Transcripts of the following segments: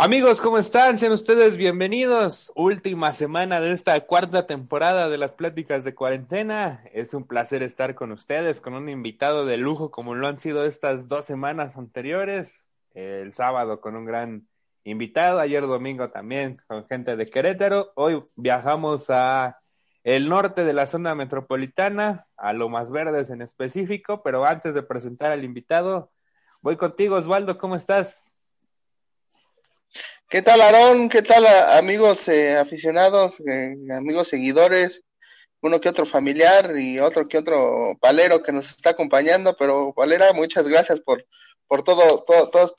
Amigos, ¿cómo están? Sean ustedes bienvenidos. Última semana de esta cuarta temporada de las pláticas de cuarentena. Es un placer estar con ustedes, con un invitado de lujo como lo han sido estas dos semanas anteriores. El sábado con un gran invitado, ayer domingo también con gente de Querétaro. Hoy viajamos a el norte de la zona metropolitana, a Lomas Verdes en específico, pero antes de presentar al invitado, voy contigo, Osvaldo, ¿cómo estás? ¿Qué tal, Aarón? ¿Qué tal, amigos eh, aficionados, eh, amigos seguidores? Uno que otro familiar y otro que otro palero que nos está acompañando, pero Valera, muchas gracias por, por todo, todo, todo,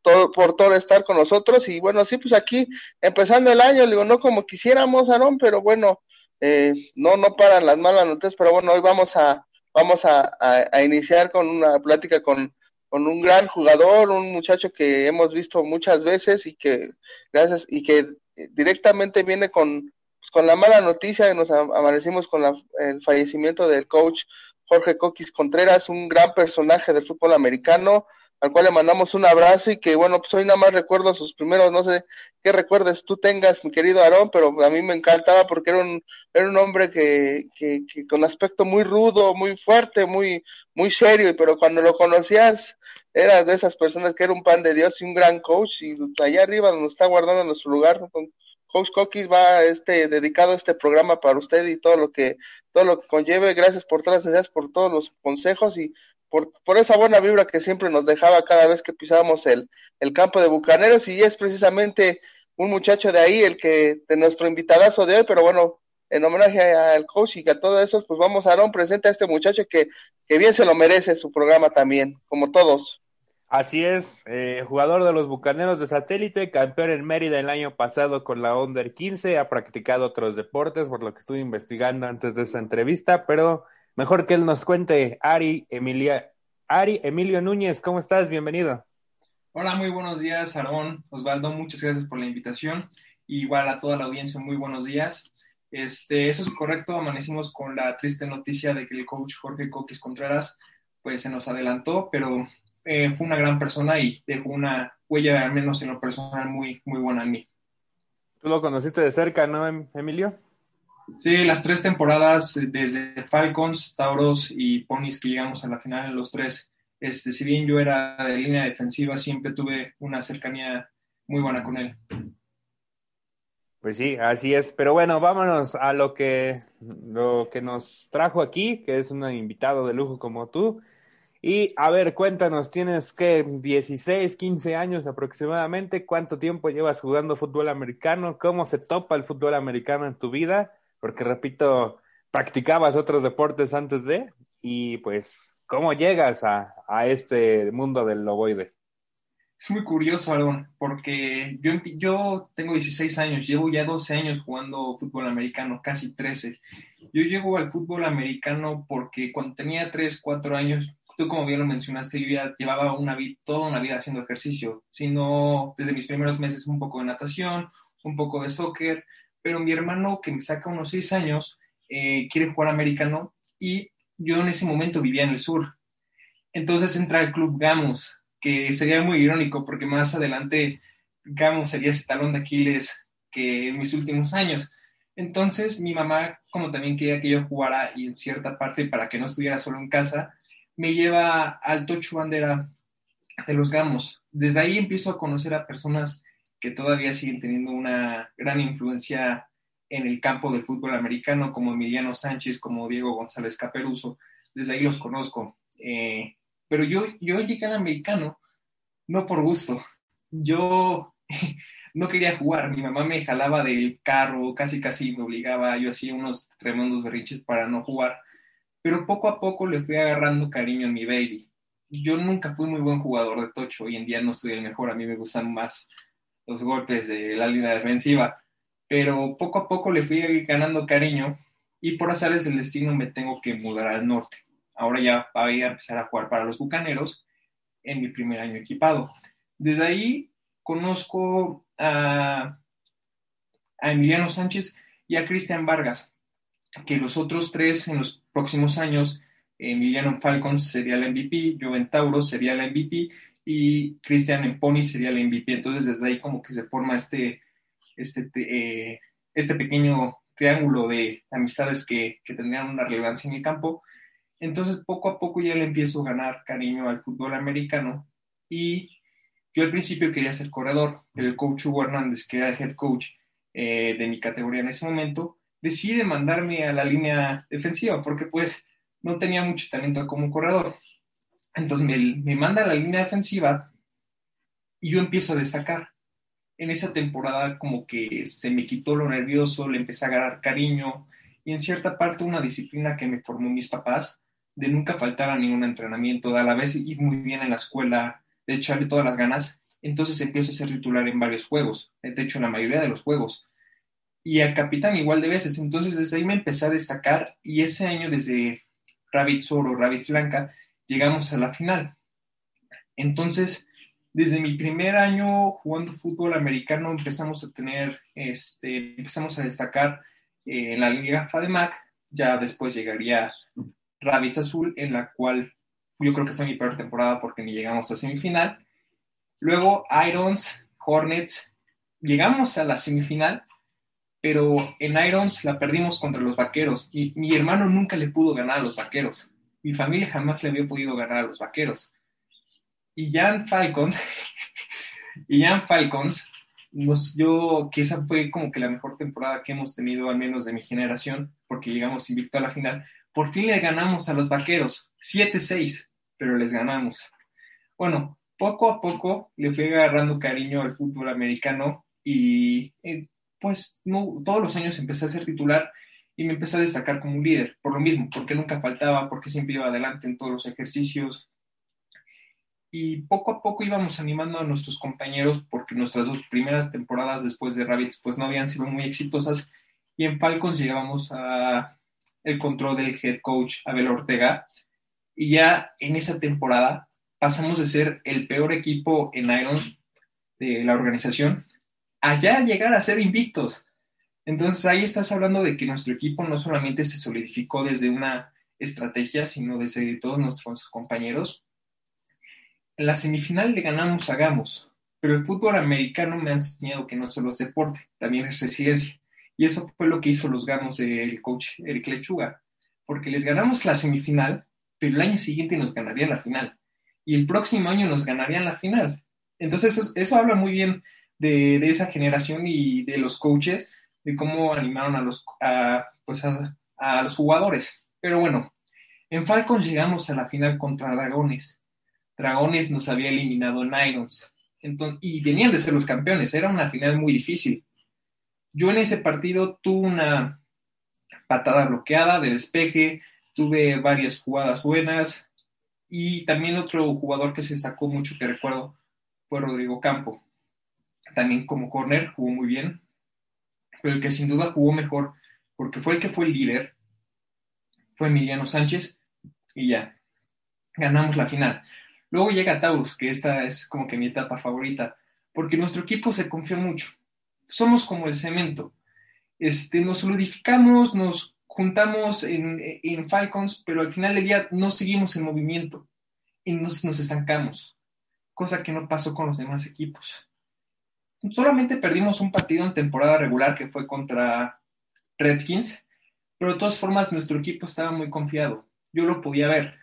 todo, por todo estar con nosotros. Y bueno, sí, pues aquí empezando el año, digo, no como quisiéramos, Aarón, pero bueno, eh, no, no paran las malas noticias, pero bueno, hoy vamos a, vamos a iniciar con una plática con, con un gran jugador, un muchacho que hemos visto muchas veces y que gracias y que directamente viene con, pues, con la mala noticia que nos amanecimos con el fallecimiento del coach Jorge Coquis Contreras, un gran personaje del fútbol americano, al cual le mandamos un abrazo y que bueno, pues hoy nada más recuerdo sus primeros, no sé qué recuerdes tú tengas, mi querido Aarón, pero a mí me encantaba porque era un, era un hombre que, que, que con aspecto muy rudo, muy fuerte, muy, muy serio, pero cuando lo conocías, era de esas personas que era un pan de Dios y un gran coach, y allá arriba donde está guardando nuestro lugar, con Coach Coquis va este dedicado este programa para usted y todo lo que todo lo que conlleve. Gracias por todas las gracias por todos los consejos y por, por esa buena vibra que siempre nos dejaba cada vez que pisábamos el, el campo de Bucaneros y es precisamente un muchacho de ahí el que de nuestro invitadazo de hoy, pero bueno, en homenaje al coach y a todo eso, pues vamos a dar un presente a este muchacho que, que bien se lo merece su programa también, como todos. Así es, eh, jugador de los Bucaneros de Satélite, campeón en Mérida el año pasado con la Under 15, ha practicado otros deportes, por lo que estuve investigando antes de esa entrevista, pero mejor que él nos cuente, Ari, Emilia, Ari Emilio Núñez, ¿cómo estás? Bienvenido. Hola, muy buenos días, Aarón, Osvaldo, muchas gracias por la invitación. Igual a toda la audiencia, muy buenos días. Este, eso es correcto, amanecimos con la triste noticia de que el coach Jorge Coquis Contreras pues se nos adelantó, pero eh, fue una gran persona y dejó una huella, al menos en lo personal, muy, muy buena en mí. Tú lo conociste de cerca, ¿no, em, Emilio? Sí, las tres temporadas, eh, desde Falcons, Tauros y Ponis que llegamos a la final en los tres, este, si bien yo era de línea defensiva, siempre tuve una cercanía muy buena con él. Pues sí, así es. Pero bueno, vámonos a lo que, lo que nos trajo aquí, que es un invitado de lujo como tú. Y a ver, cuéntanos, tienes que 16, 15 años aproximadamente, ¿cuánto tiempo llevas jugando fútbol americano? ¿Cómo se topa el fútbol americano en tu vida? Porque repito, practicabas otros deportes antes de, y pues, ¿cómo llegas a, a este mundo del loboide? Es muy curioso, Aaron, porque yo, yo tengo 16 años, llevo ya 12 años jugando fútbol americano, casi 13. Yo llego al fútbol americano porque cuando tenía 3, 4 años tú como bien lo mencionaste, yo ya llevaba una vida, toda una vida haciendo ejercicio, sino desde mis primeros meses un poco de natación, un poco de soccer, pero mi hermano que me saca unos seis años eh, quiere jugar americano y yo en ese momento vivía en el sur. Entonces entra al club Gamos, que sería muy irónico porque más adelante Gamos sería ese talón de Aquiles que en mis últimos años. Entonces mi mamá, como también quería que yo jugara y en cierta parte para que no estuviera solo en casa, me lleva al Tocho Bandera de los Gamos. Desde ahí empiezo a conocer a personas que todavía siguen teniendo una gran influencia en el campo del fútbol americano, como Emiliano Sánchez, como Diego González Caperuso. Desde ahí los conozco. Eh, pero yo, yo llegué al americano no por gusto. Yo no quería jugar. Mi mamá me jalaba del carro, casi casi me obligaba. Yo hacía unos tremendos berrinches para no jugar pero poco a poco le fui agarrando cariño a mi baby. Yo nunca fui muy buen jugador de tocho, hoy en día no soy el mejor, a mí me gustan más los golpes de la línea defensiva, pero poco a poco le fui ganando cariño y por azares del destino me tengo que mudar al norte. Ahora ya voy a empezar a jugar para los Bucaneros en mi primer año equipado. Desde ahí conozco a, a Emiliano Sánchez y a Cristian Vargas, que los otros tres en los próximos años, Emiliano Falcons sería el MVP, yo en Tauro sería el MVP y Christian Emponi sería el MVP. Entonces desde ahí como que se forma este, este, eh, este pequeño triángulo de amistades que, que tendrían una relevancia en el campo. Entonces poco a poco ya le empiezo a ganar cariño al fútbol americano y yo al principio quería ser corredor, el coach Hugo Hernández, que era el head coach eh, de mi categoría en ese momento, decide mandarme a la línea defensiva porque pues no tenía mucho talento como corredor. Entonces me, me manda a la línea defensiva y yo empiezo a destacar. En esa temporada como que se me quitó lo nervioso, le empecé a agarrar cariño y en cierta parte una disciplina que me formó mis papás de nunca faltar a ningún entrenamiento, a la vez ir muy bien en la escuela, de echarle todas las ganas, entonces empiezo a ser titular en varios juegos, de hecho en la mayoría de los juegos, y a capitán igual de veces, entonces desde ahí me empecé a destacar y ese año desde Rabbits Oro, Rabbits Blanca, llegamos a la final. Entonces, desde mi primer año jugando fútbol americano empezamos a tener, este, empezamos a destacar eh, en la Liga FADEMAC, ya después llegaría Rabbits Azul, en la cual yo creo que fue mi peor temporada porque ni llegamos a semifinal. Luego Irons, Hornets, llegamos a la semifinal, pero en Irons la perdimos contra los Vaqueros y mi hermano nunca le pudo ganar a los Vaqueros. Mi familia jamás le había podido ganar a los Vaqueros. Y ya en Falcons, y ya en Falcons, nos, yo, que esa fue como que la mejor temporada que hemos tenido, al menos de mi generación, porque llegamos invicto a la final, por fin le ganamos a los vaqueros, 7-6, pero les ganamos. Bueno, poco a poco le fui agarrando cariño al fútbol americano y eh, pues todos los años empecé a ser titular y me empecé a destacar como un líder, por lo mismo, porque nunca faltaba, porque siempre iba adelante en todos los ejercicios. Y poco a poco íbamos animando a nuestros compañeros porque nuestras dos primeras temporadas después de Rabbits pues no habían sido muy exitosas y en Falcons llegábamos a el control del head coach Abel Ortega. Y ya en esa temporada pasamos de ser el peor equipo en Irons de la organización a ya llegar a ser invictos. Entonces ahí estás hablando de que nuestro equipo no solamente se solidificó desde una estrategia, sino desde todos nuestros compañeros. En la semifinal le ganamos a Gamos, pero el fútbol americano me ha enseñado que no solo es deporte, también es resiliencia. Y eso fue lo que hizo los gamos del coach Eric Lechuga, porque les ganamos la semifinal, pero el año siguiente nos ganarían la final. Y el próximo año nos ganarían la final. Entonces eso, habla muy bien de, esa generación y de los coaches, de cómo animaron a los, pues a, los jugadores. Pero bueno, en Falcons llegamos a la final contra Dragones. Dragones nos había eliminado en Irons. Entonces, y venían de ser los campeones. Era una final muy difícil. Yo en ese partido tuve una patada bloqueada de despeje, tuve varias jugadas buenas y también otro jugador que se sacó mucho que recuerdo fue Rodrigo Campo. También como corner jugó muy bien, pero el que sin duda jugó mejor porque fue el que fue el líder fue Emiliano Sánchez y ya, ganamos la final. Luego llega Taurus, que esta es como que mi etapa favorita, porque nuestro equipo se confió mucho somos como el cemento. Este, nos solidificamos, nos juntamos en, Falcons, pero al final del día no seguimos en movimiento y nos, nos estancamos, cosa que no pasó con los demás equipos. Solamente perdimos un partido en temporada regular que fue contra Redskins, pero de todas formas nuestro equipo estaba muy confiado. Yo lo podía ver.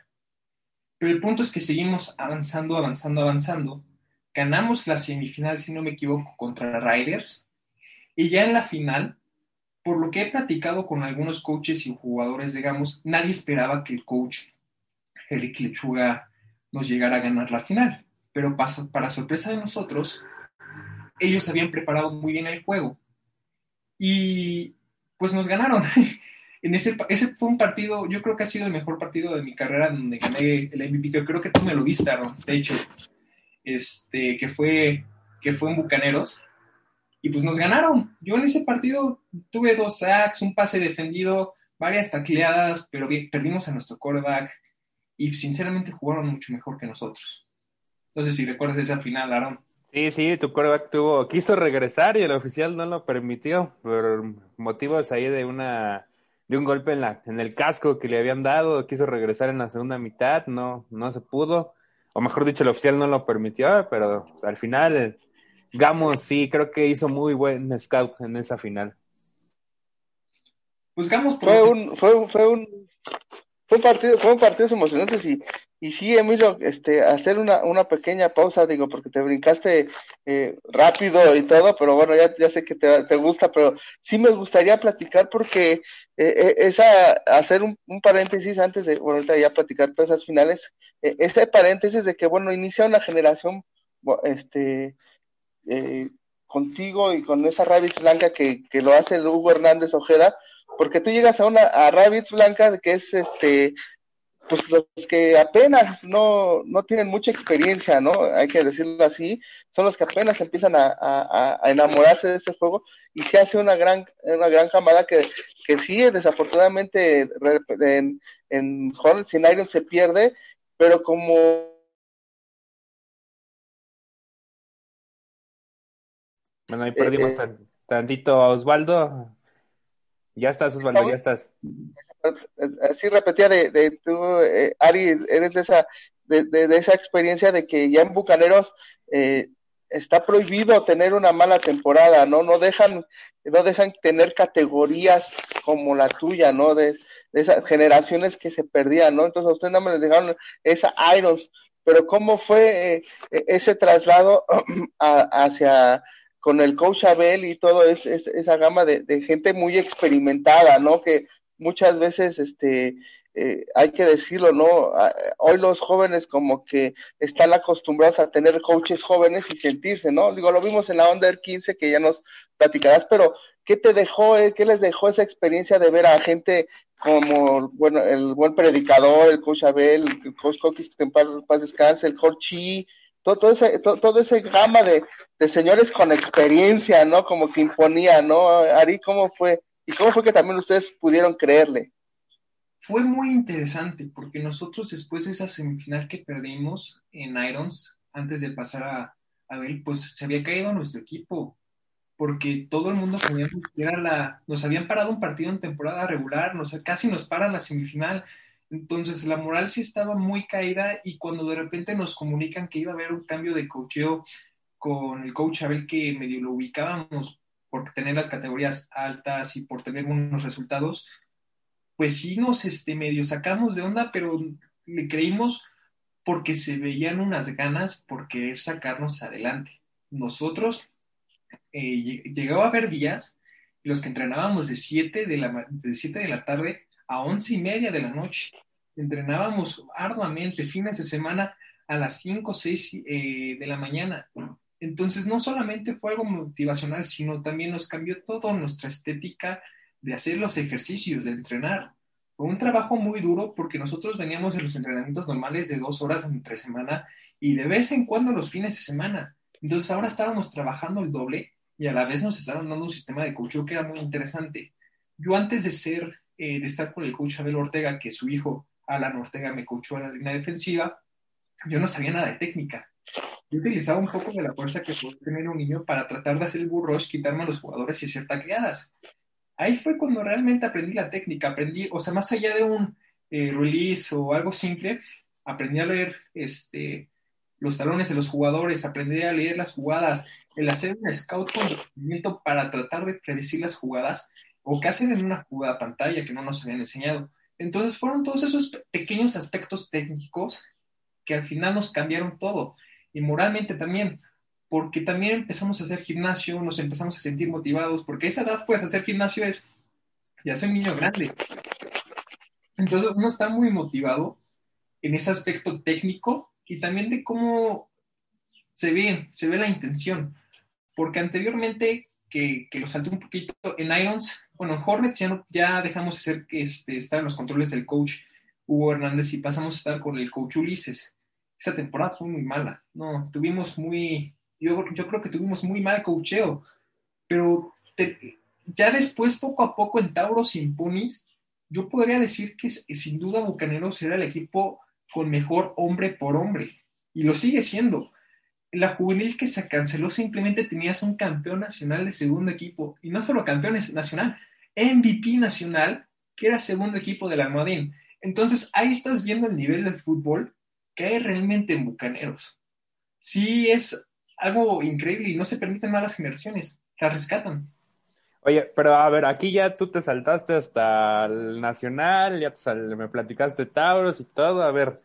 Pero el punto es que seguimos avanzando, avanzando, avanzando. Ganamos la semifinal, si no me equivoco, contra Riders y ya en la final, por lo que he platicado con algunos coaches y jugadores, digamos, nadie esperaba que el coach Eric Lechuga nos llegara a ganar la final. Pero para, sorpresa de nosotros, ellos habían preparado muy bien el juego. Y pues nos ganaron. en ese, ese fue un partido, yo creo que ha sido el mejor partido de mi carrera donde gané el MVP, que creo que tú me lo diste, Aaron, de hecho, este, que fue, que fue en Bucaneros y pues nos ganaron. Yo en ese partido tuve dos sacks, un pase defendido, varias tacleadas, pero perdimos a nuestro quarterback y sinceramente jugaron mucho mejor que nosotros. Entonces, si recuerdas esa final, Aaron. Sí, sí, tu quarterback tuvo, quiso regresar y el oficial no lo permitió por motivos ahí de una de un golpe en la en el casco que le habían dado, quiso regresar en la segunda mitad, no no se pudo. o mejor dicho, el oficial no lo permitió, pero al final Gamos sí, creo que hizo muy buen scout en esa final. Pues Gamos fue un, fue, fue un fue un partido, fue un partido emocionante y, y sí, Emilio, este, hacer una, una pequeña pausa, digo, porque te brincaste eh, rápido y todo, pero bueno, ya, ya sé que te, te, gusta, pero sí me gustaría platicar porque eh, eh esa, hacer un, paréntesis antes de, bueno, ahorita ya platicar todas esas finales, eh, ese paréntesis de que, bueno, inicia una generación, este, eh, contigo y con esa Rabbids Blanca que, que lo hace Hugo Hernández Ojeda, porque tú llegas a una a Rabbids Blanca que es este pues los que apenas no, no tienen mucha experiencia, ¿no? Hay que decirlo así, son los que apenas empiezan a, a, a enamorarse de este juego y se hace una gran, una gran camada que, que sí, desafortunadamente en, en Hornets Iron se pierde, pero como Bueno, ahí perdimos eh, eh. tantito a Osvaldo. Ya estás, Osvaldo, ya estás. Así repetía de, de tú, eh, Ari, eres de esa, de, de, esa experiencia de que ya en Bucaneros eh, está prohibido tener una mala temporada, ¿no? No dejan, no dejan tener categorías como la tuya, ¿no? De, esas generaciones que se perdían, ¿no? Entonces a usted no me les dejaron esa Irons, pero ¿cómo fue eh, ese traslado hacia con el coach Abel y todo es esa gama de, de, gente muy experimentada, ¿no? Que muchas veces, este, eh, hay que decirlo, ¿no? Hoy los jóvenes como que están acostumbrados a tener coaches jóvenes y sentirse, ¿no? Digo, lo vimos en la Under 15 que ya nos platicarás, pero ¿qué te dejó, eh? qué les dejó esa experiencia de ver a gente como, bueno, el buen predicador, el coach Abel, el coach Coquis, que en paz, paz descanse, el coach Chi, todo, todo ese, todo, todo ese gama de, de señores con experiencia, ¿no? Como que imponía, ¿no? Ari, ¿cómo fue? ¿Y cómo fue que también ustedes pudieron creerle? Fue muy interesante porque nosotros después de esa semifinal que perdimos en Irons, antes de pasar a, a ver, pues se había caído nuestro equipo porque todo el mundo sabíamos que era la, nos habían parado un partido en temporada regular, nos, casi nos paran la semifinal, entonces la moral sí estaba muy caída y cuando de repente nos comunican que iba a haber un cambio de cocheo con el coach Abel que medio lo ubicábamos por tener las categorías altas y por tener buenos resultados, pues sí nos este, medio sacamos de onda, pero le creímos porque se veían unas ganas por querer sacarnos adelante. Nosotros eh, llegaba a haber días los que entrenábamos de 7 de la, de, 7 de la tarde a 11 y media de la noche. Entrenábamos arduamente fines de semana a las 5 o 6 eh, de la mañana. Entonces, no solamente fue algo motivacional, sino también nos cambió toda nuestra estética de hacer los ejercicios, de entrenar. Fue un trabajo muy duro porque nosotros veníamos de los entrenamientos normales de dos horas entre semana y de vez en cuando los fines de semana. Entonces, ahora estábamos trabajando el doble y a la vez nos estaban dando un sistema de coaching que era muy interesante. Yo antes de ser, eh, de estar con el coach Abel Ortega, que su hijo Alan Ortega me coachó en la línea defensiva, yo no sabía nada de técnica yo utilizaba un poco de la fuerza que puede tener un niño para tratar de hacer el burros, quitarme a los jugadores y hacer tacleadas. Ahí fue cuando realmente aprendí la técnica, aprendí, o sea, más allá de un eh, release o algo simple, aprendí a leer este, los talones de los jugadores, aprendí a leer las jugadas, el hacer un scout con movimiento para tratar de predecir las jugadas o qué hacer en una jugada pantalla que no nos habían enseñado. Entonces fueron todos esos pequeños aspectos técnicos que al final nos cambiaron todo y moralmente también, porque también empezamos a hacer gimnasio, nos empezamos a sentir motivados, porque esa edad, pues, hacer gimnasio es, ya soy un niño grande. Entonces, uno está muy motivado en ese aspecto técnico y también de cómo se ve, se ve la intención, porque anteriormente, que, que lo salté un poquito, en Irons, bueno, en Hornets ya, no, ya dejamos de ser, este, estar en los controles del coach Hugo Hernández y pasamos a estar con el coach Ulises esa temporada fue muy mala. No, tuvimos muy, yo, yo creo que tuvimos muy mal cocheo, pero ya después, poco a poco, en Tauros y Punis, yo podría decir que sin duda Bucaneros era el equipo con mejor hombre por hombre, y lo sigue siendo. La juvenil que se canceló simplemente tenías un campeón nacional de segundo equipo, y no solo campeón nacional, MVP nacional, que era segundo equipo del Almadín. Entonces ahí estás viendo el nivel del fútbol hay realmente en Bucaneros. Sí es algo increíble y no se permiten malas generaciones, la rescatan. Oye, pero a ver, aquí ya tú te saltaste hasta el Nacional, ya me platicaste Tauros y todo. A ver,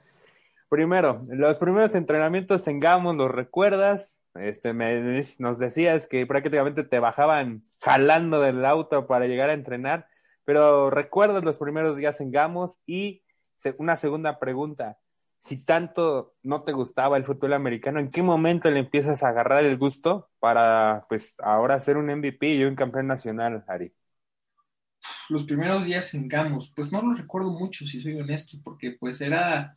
primero, los primeros entrenamientos en Gamos, ¿los recuerdas? Este, me, nos decías que prácticamente te bajaban jalando del auto para llegar a entrenar, pero ¿recuerdas los primeros días en Gamos? Y una segunda pregunta, si tanto no te gustaba el fútbol americano, ¿en qué momento le empiezas a agarrar el gusto para, pues, ahora ser un MVP y un campeón nacional, Ari? Los primeros días en Gamos, pues no lo recuerdo mucho, si soy honesto, porque pues era,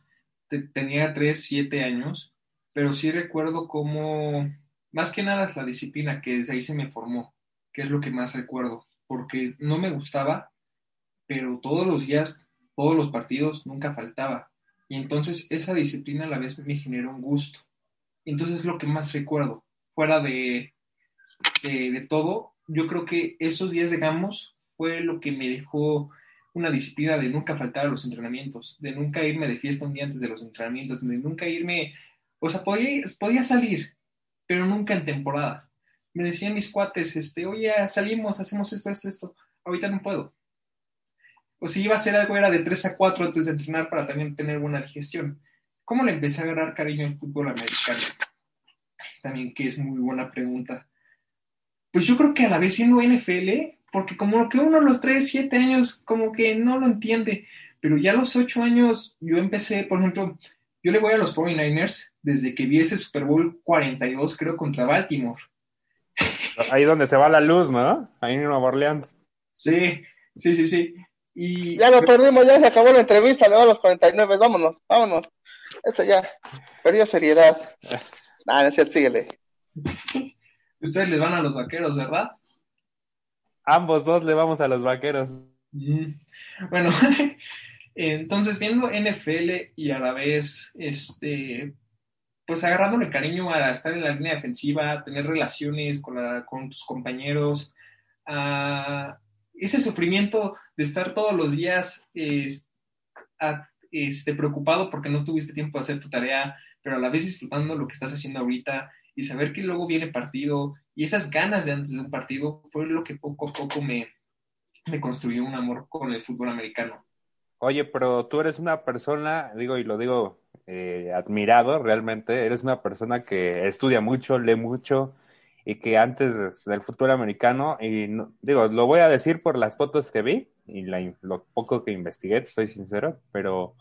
tenía 3, 7 años, pero sí recuerdo cómo, más que nada es la disciplina que desde ahí se me formó, que es lo que más recuerdo, porque no me gustaba, pero todos los días, todos los partidos, nunca faltaba y entonces esa disciplina a la vez me generó un gusto. Entonces es lo que más recuerdo. Fuera de, de, todo, yo creo que esos días de Gamos fue lo que me dejó una disciplina de nunca faltar a los entrenamientos, de nunca irme de fiesta un día antes de los entrenamientos, de nunca irme, o sea, podía, podía salir, pero nunca en temporada. Me decían mis cuates, este, oye, salimos, hacemos esto, esto, esto, ahorita no puedo o si iba a hacer algo era de 3 a 4 antes de entrenar para también tener buena digestión. ¿Cómo le empecé a agarrar cariño al fútbol americano? También que es muy buena pregunta. Pues yo creo que a la vez viendo NFL, porque como que uno a los 3, 7 años como que no lo entiende, pero ya a los 8 años yo empecé, por ejemplo, yo le voy a los 49ers desde que vi ese Super Bowl 42, creo, contra Baltimore. Ahí donde se va la luz, ¿no? Ahí en Nueva Orleans. Sí, sí, sí, sí. Ya lo perdimos, ya se acabó la entrevista, le va a los 49, vámonos, vámonos. Esto ya, perdió seriedad. Nada, es cierto, síguele. Ustedes le van a los vaqueros, ¿verdad? Ambos dos le vamos a los vaqueros. Bueno, entonces viendo NFL y a la vez, este, pues agarrándole cariño a estar en la línea defensiva, tener relaciones con, la, con tus compañeros, a ese sufrimiento de estar todos los días este, preocupado porque no tuviste tiempo de hacer tu tarea, pero a la vez disfrutando lo que estás haciendo ahorita y saber que luego viene partido y esas ganas de antes de un partido fue lo que poco a poco me, me construyó un amor con el fútbol americano. Oye, pero tú eres una persona, digo, y lo digo eh, admirado realmente, eres una persona que estudia mucho, lee mucho, y que antes del fútbol americano, y digo, lo voy a decir por las fotos que vi y lo poco que investigué, soy sincero, pero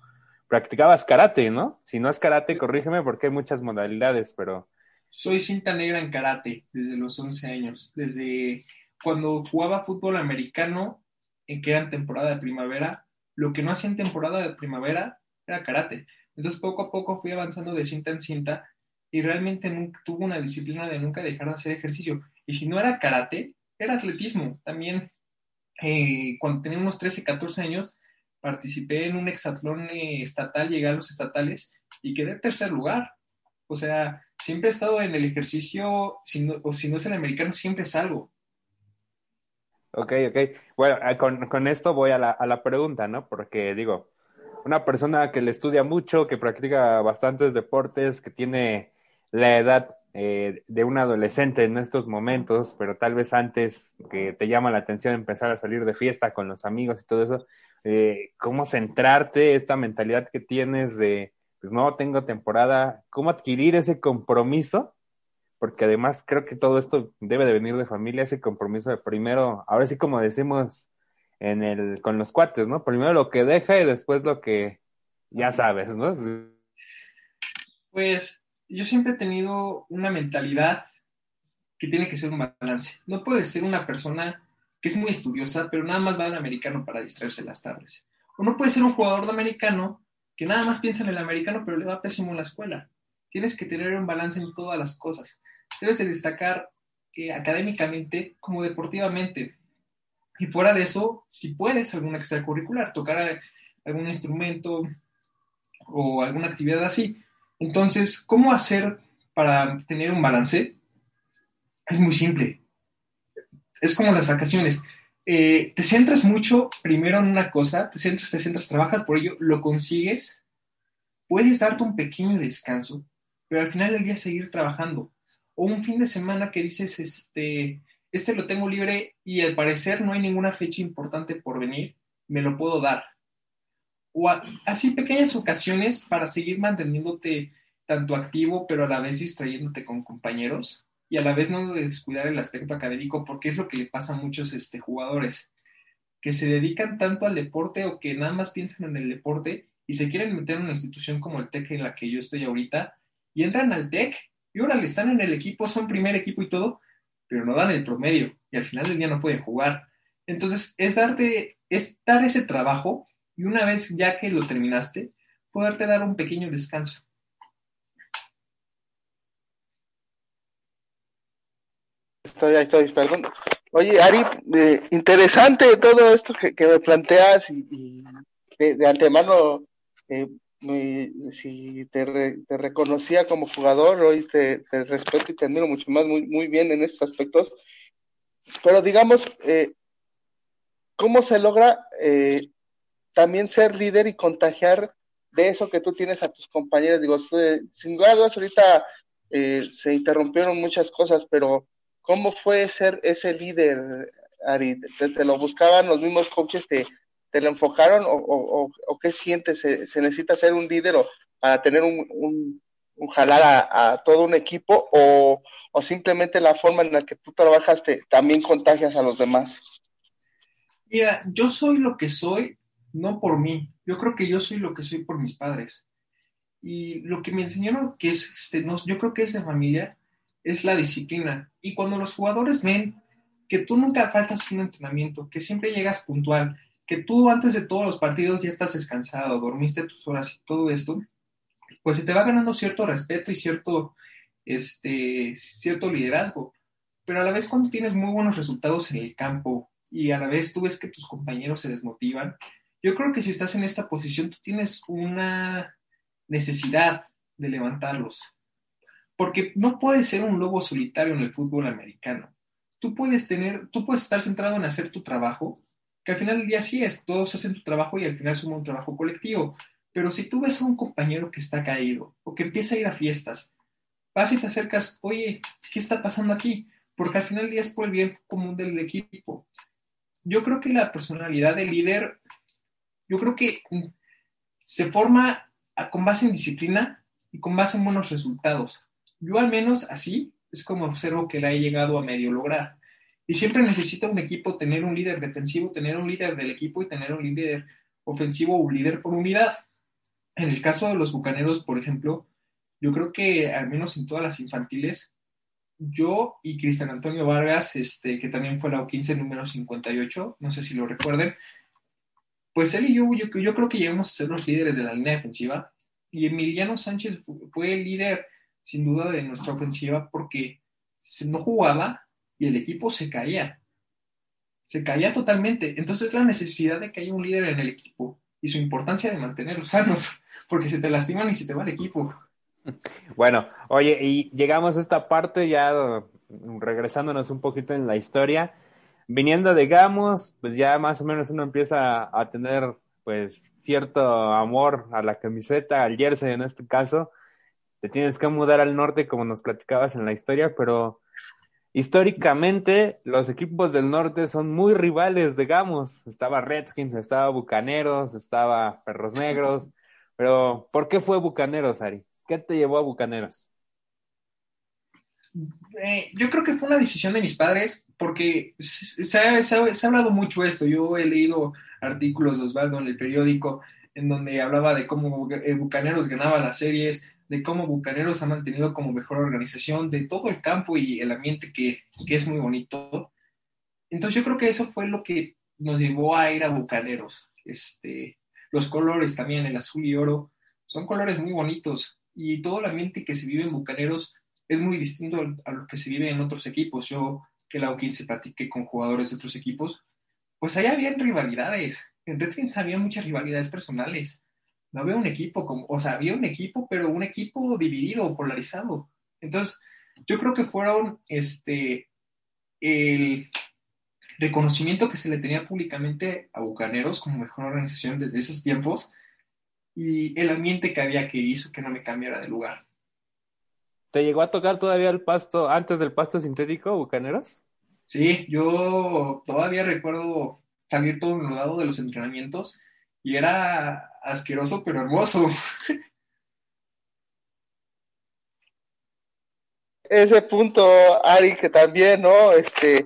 practicabas karate, ¿no? Si no es karate, corrígeme porque hay muchas modalidades, pero... Soy cinta negra en karate desde los 11 años, desde cuando jugaba fútbol americano, en que era temporada de primavera, lo que no hacía en temporada de primavera era karate. Entonces poco a poco fui avanzando de cinta en cinta y realmente nunca, tuvo una disciplina de nunca dejar de hacer ejercicio. Y si no era karate, era atletismo. También eh, cuando tenía unos 13, 14 años, participé en un hexatlón eh, estatal, llegué a los estatales y quedé en tercer lugar. O sea, siempre he estado en el ejercicio, o si no es el americano, siempre salgo. Ok, ok. Bueno, ah, con, con esto voy a la, a la pregunta, ¿no? Porque digo, una persona que le estudia mucho, que practica bastantes deportes, que tiene la edad eh, de un adolescente en estos momentos, pero tal vez antes que te llama la atención empezar a salir de fiesta con los amigos y todo eso, eh, ¿cómo centrarte, esta mentalidad que tienes de, pues no, tengo temporada, cómo adquirir ese compromiso? Porque además creo que todo esto debe de venir de familia, ese compromiso de primero, ahora sí como decimos en el, con los cuates, ¿no? Primero lo que deja y después lo que ya sabes, ¿no? Pues yo siempre he tenido una mentalidad que tiene que ser un balance. No puede ser una persona que es muy estudiosa, pero nada más va al americano para distraerse las tardes. O no puede ser un jugador de americano que nada más piensa en el americano, pero le va pésimo en la escuela. Tienes que tener un balance en todas las cosas. Debes de destacar eh, académicamente como deportivamente. Y fuera de eso, si puedes, alguna extracurricular, tocar algún instrumento o alguna actividad así. Entonces, ¿cómo hacer para tener un balance? Es muy simple. Es como las vacaciones. Eh, te centras mucho primero en una cosa, te centras, te centras, trabajas por ello, lo consigues puedes darte un pequeño descanso, pero al final del día seguir trabajando. O un fin de semana que dices, este, este lo tengo libre y al parecer no hay ninguna fecha importante por venir, me lo puedo dar. O así pequeñas ocasiones para seguir manteniéndote tanto activo, pero a la vez distrayéndote con compañeros y a la vez no descuidar el aspecto académico, porque es lo que le pasa a muchos este, jugadores, que se dedican tanto al deporte o que nada más piensan en el deporte y se quieren meter en una institución como el TEC en la que yo estoy ahorita y entran al TEC y ahora le están en el equipo, son primer equipo y todo, pero no dan el promedio y al final del día no pueden jugar. Entonces, es darte, es dar ese trabajo y una vez ya que lo terminaste, poderte dar un pequeño descanso. Estoy, estoy, perdón. Oye, Ari, eh, interesante todo esto que, me planteas y, de, antemano, eh, si te, reconocía como jugador, hoy te, respeto y te admiro mucho más, muy, muy bien en estos aspectos. Pero digamos, eh, ¿cómo se logra eh, también ser líder y contagiar de eso que tú tienes a tus compañeros? Digo, sin duda, ahorita eh, se interrumpieron muchas cosas, pero ¿cómo fue ser ese líder, Ari? ¿Te, lo buscaban los mismos coaches? ¿Te, te lo enfocaron o, qué sientes? ¿Se, necesita ser un líder o, para tener un, un, jalar a, todo un equipo o, simplemente la forma en la que tú trabajas también contagias a los demás? Mira, yo soy lo que soy, no por mí. Yo creo que yo soy lo que soy por mis padres. Y lo que me enseñaron que es, este, no, yo creo que es de familia, es la disciplina. Y cuando los jugadores ven que tú nunca faltas un entrenamiento, que siempre llegas puntual, que tú antes de todos los partidos ya estás descansado, dormiste tus horas y todo esto, pues se te va ganando cierto respeto y cierto, este, cierto liderazgo. Pero a la vez cuando tienes muy buenos resultados en el campo y a la vez tú ves que tus compañeros se desmotivan, yo creo que si estás en esta posición tú tienes una necesidad de levantarlos. Porque no puedes ser un lobo solitario en el fútbol americano. Tú puedes tener, tú puedes estar centrado en hacer tu trabajo, que al final del día sí es, todos hacen tu trabajo y al final suma un trabajo colectivo. Pero si tú ves a un compañero que está caído o que empieza a ir a fiestas, vas y te acercas, oye, ¿qué está pasando aquí? Porque al final del día es por el bien común del equipo. Yo creo que la personalidad del líder, yo creo que se forma con base en disciplina y con base en buenos resultados. Yo al menos así es como observo que la he llegado a medio lograr. Y siempre necesita un equipo tener un líder defensivo, tener un líder del equipo y tener un líder ofensivo o un líder por unidad. En el caso de los Bucaneros, por ejemplo, yo creo que al menos en todas las infantiles, yo y Cristian Antonio Vargas, este, que también fue la U15 número 58, no sé si lo recuerden, pues él y yo, yo, yo creo que llegamos a ser los líderes de la línea defensiva y Emiliano Sánchez fue el líder sin duda de nuestra ofensiva porque no jugaba y el equipo se caía. Se caía totalmente. Entonces la necesidad de que haya un líder en el equipo y su importancia de mantenerlos sanos, porque se te lastiman y se te va el equipo. Bueno, oye, y llegamos a esta parte ya regresándonos un poquito en la historia. Viniendo de Gamos, pues ya más o menos uno empieza a tener pues cierto amor a la camiseta, al jersey en este caso. Te tienes que mudar al norte como nos platicabas en la historia, pero históricamente los equipos del norte son muy rivales, digamos. Estaba Redskins, estaba Bucaneros, estaba Perros Negros. Pero, ¿por qué fue Bucaneros, Ari? ¿Qué te llevó a Bucaneros? Eh, yo creo que fue una decisión de mis padres, porque se ha, hablado mucho esto. Yo he leído artículos de Osvaldo en el periódico en donde hablaba de cómo Bucaneros ganaba las series, de cómo Bucaneros ha mantenido como mejor organización, de todo el campo y el ambiente que, es muy bonito. Entonces yo creo que eso fue lo que nos llevó a ir a Bucaneros. Este, los colores también, el azul y oro, son colores muy bonitos y todo el ambiente que se vive en Bucaneros es muy distinto a lo que se vive en otros equipos. Yo que la U15 platiqué con jugadores de otros equipos, pues ahí había rivalidades. En Redskins había muchas rivalidades personales no había un equipo, como, o sea, había un equipo, pero un equipo dividido, polarizado. Entonces, yo creo que fueron este, el reconocimiento que se le tenía públicamente a Bucaneros como mejor organización desde esos tiempos. y el ambiente que había que hizo que no me cambiara de lugar. ¿Te llegó a tocar todavía el pasto antes del pasto sintético, Bucaneros? Sí, yo todavía recuerdo salir todo enlodado de los entrenamientos y era asqueroso pero hermoso. Ese punto, Ari, que también, ¿no? Este,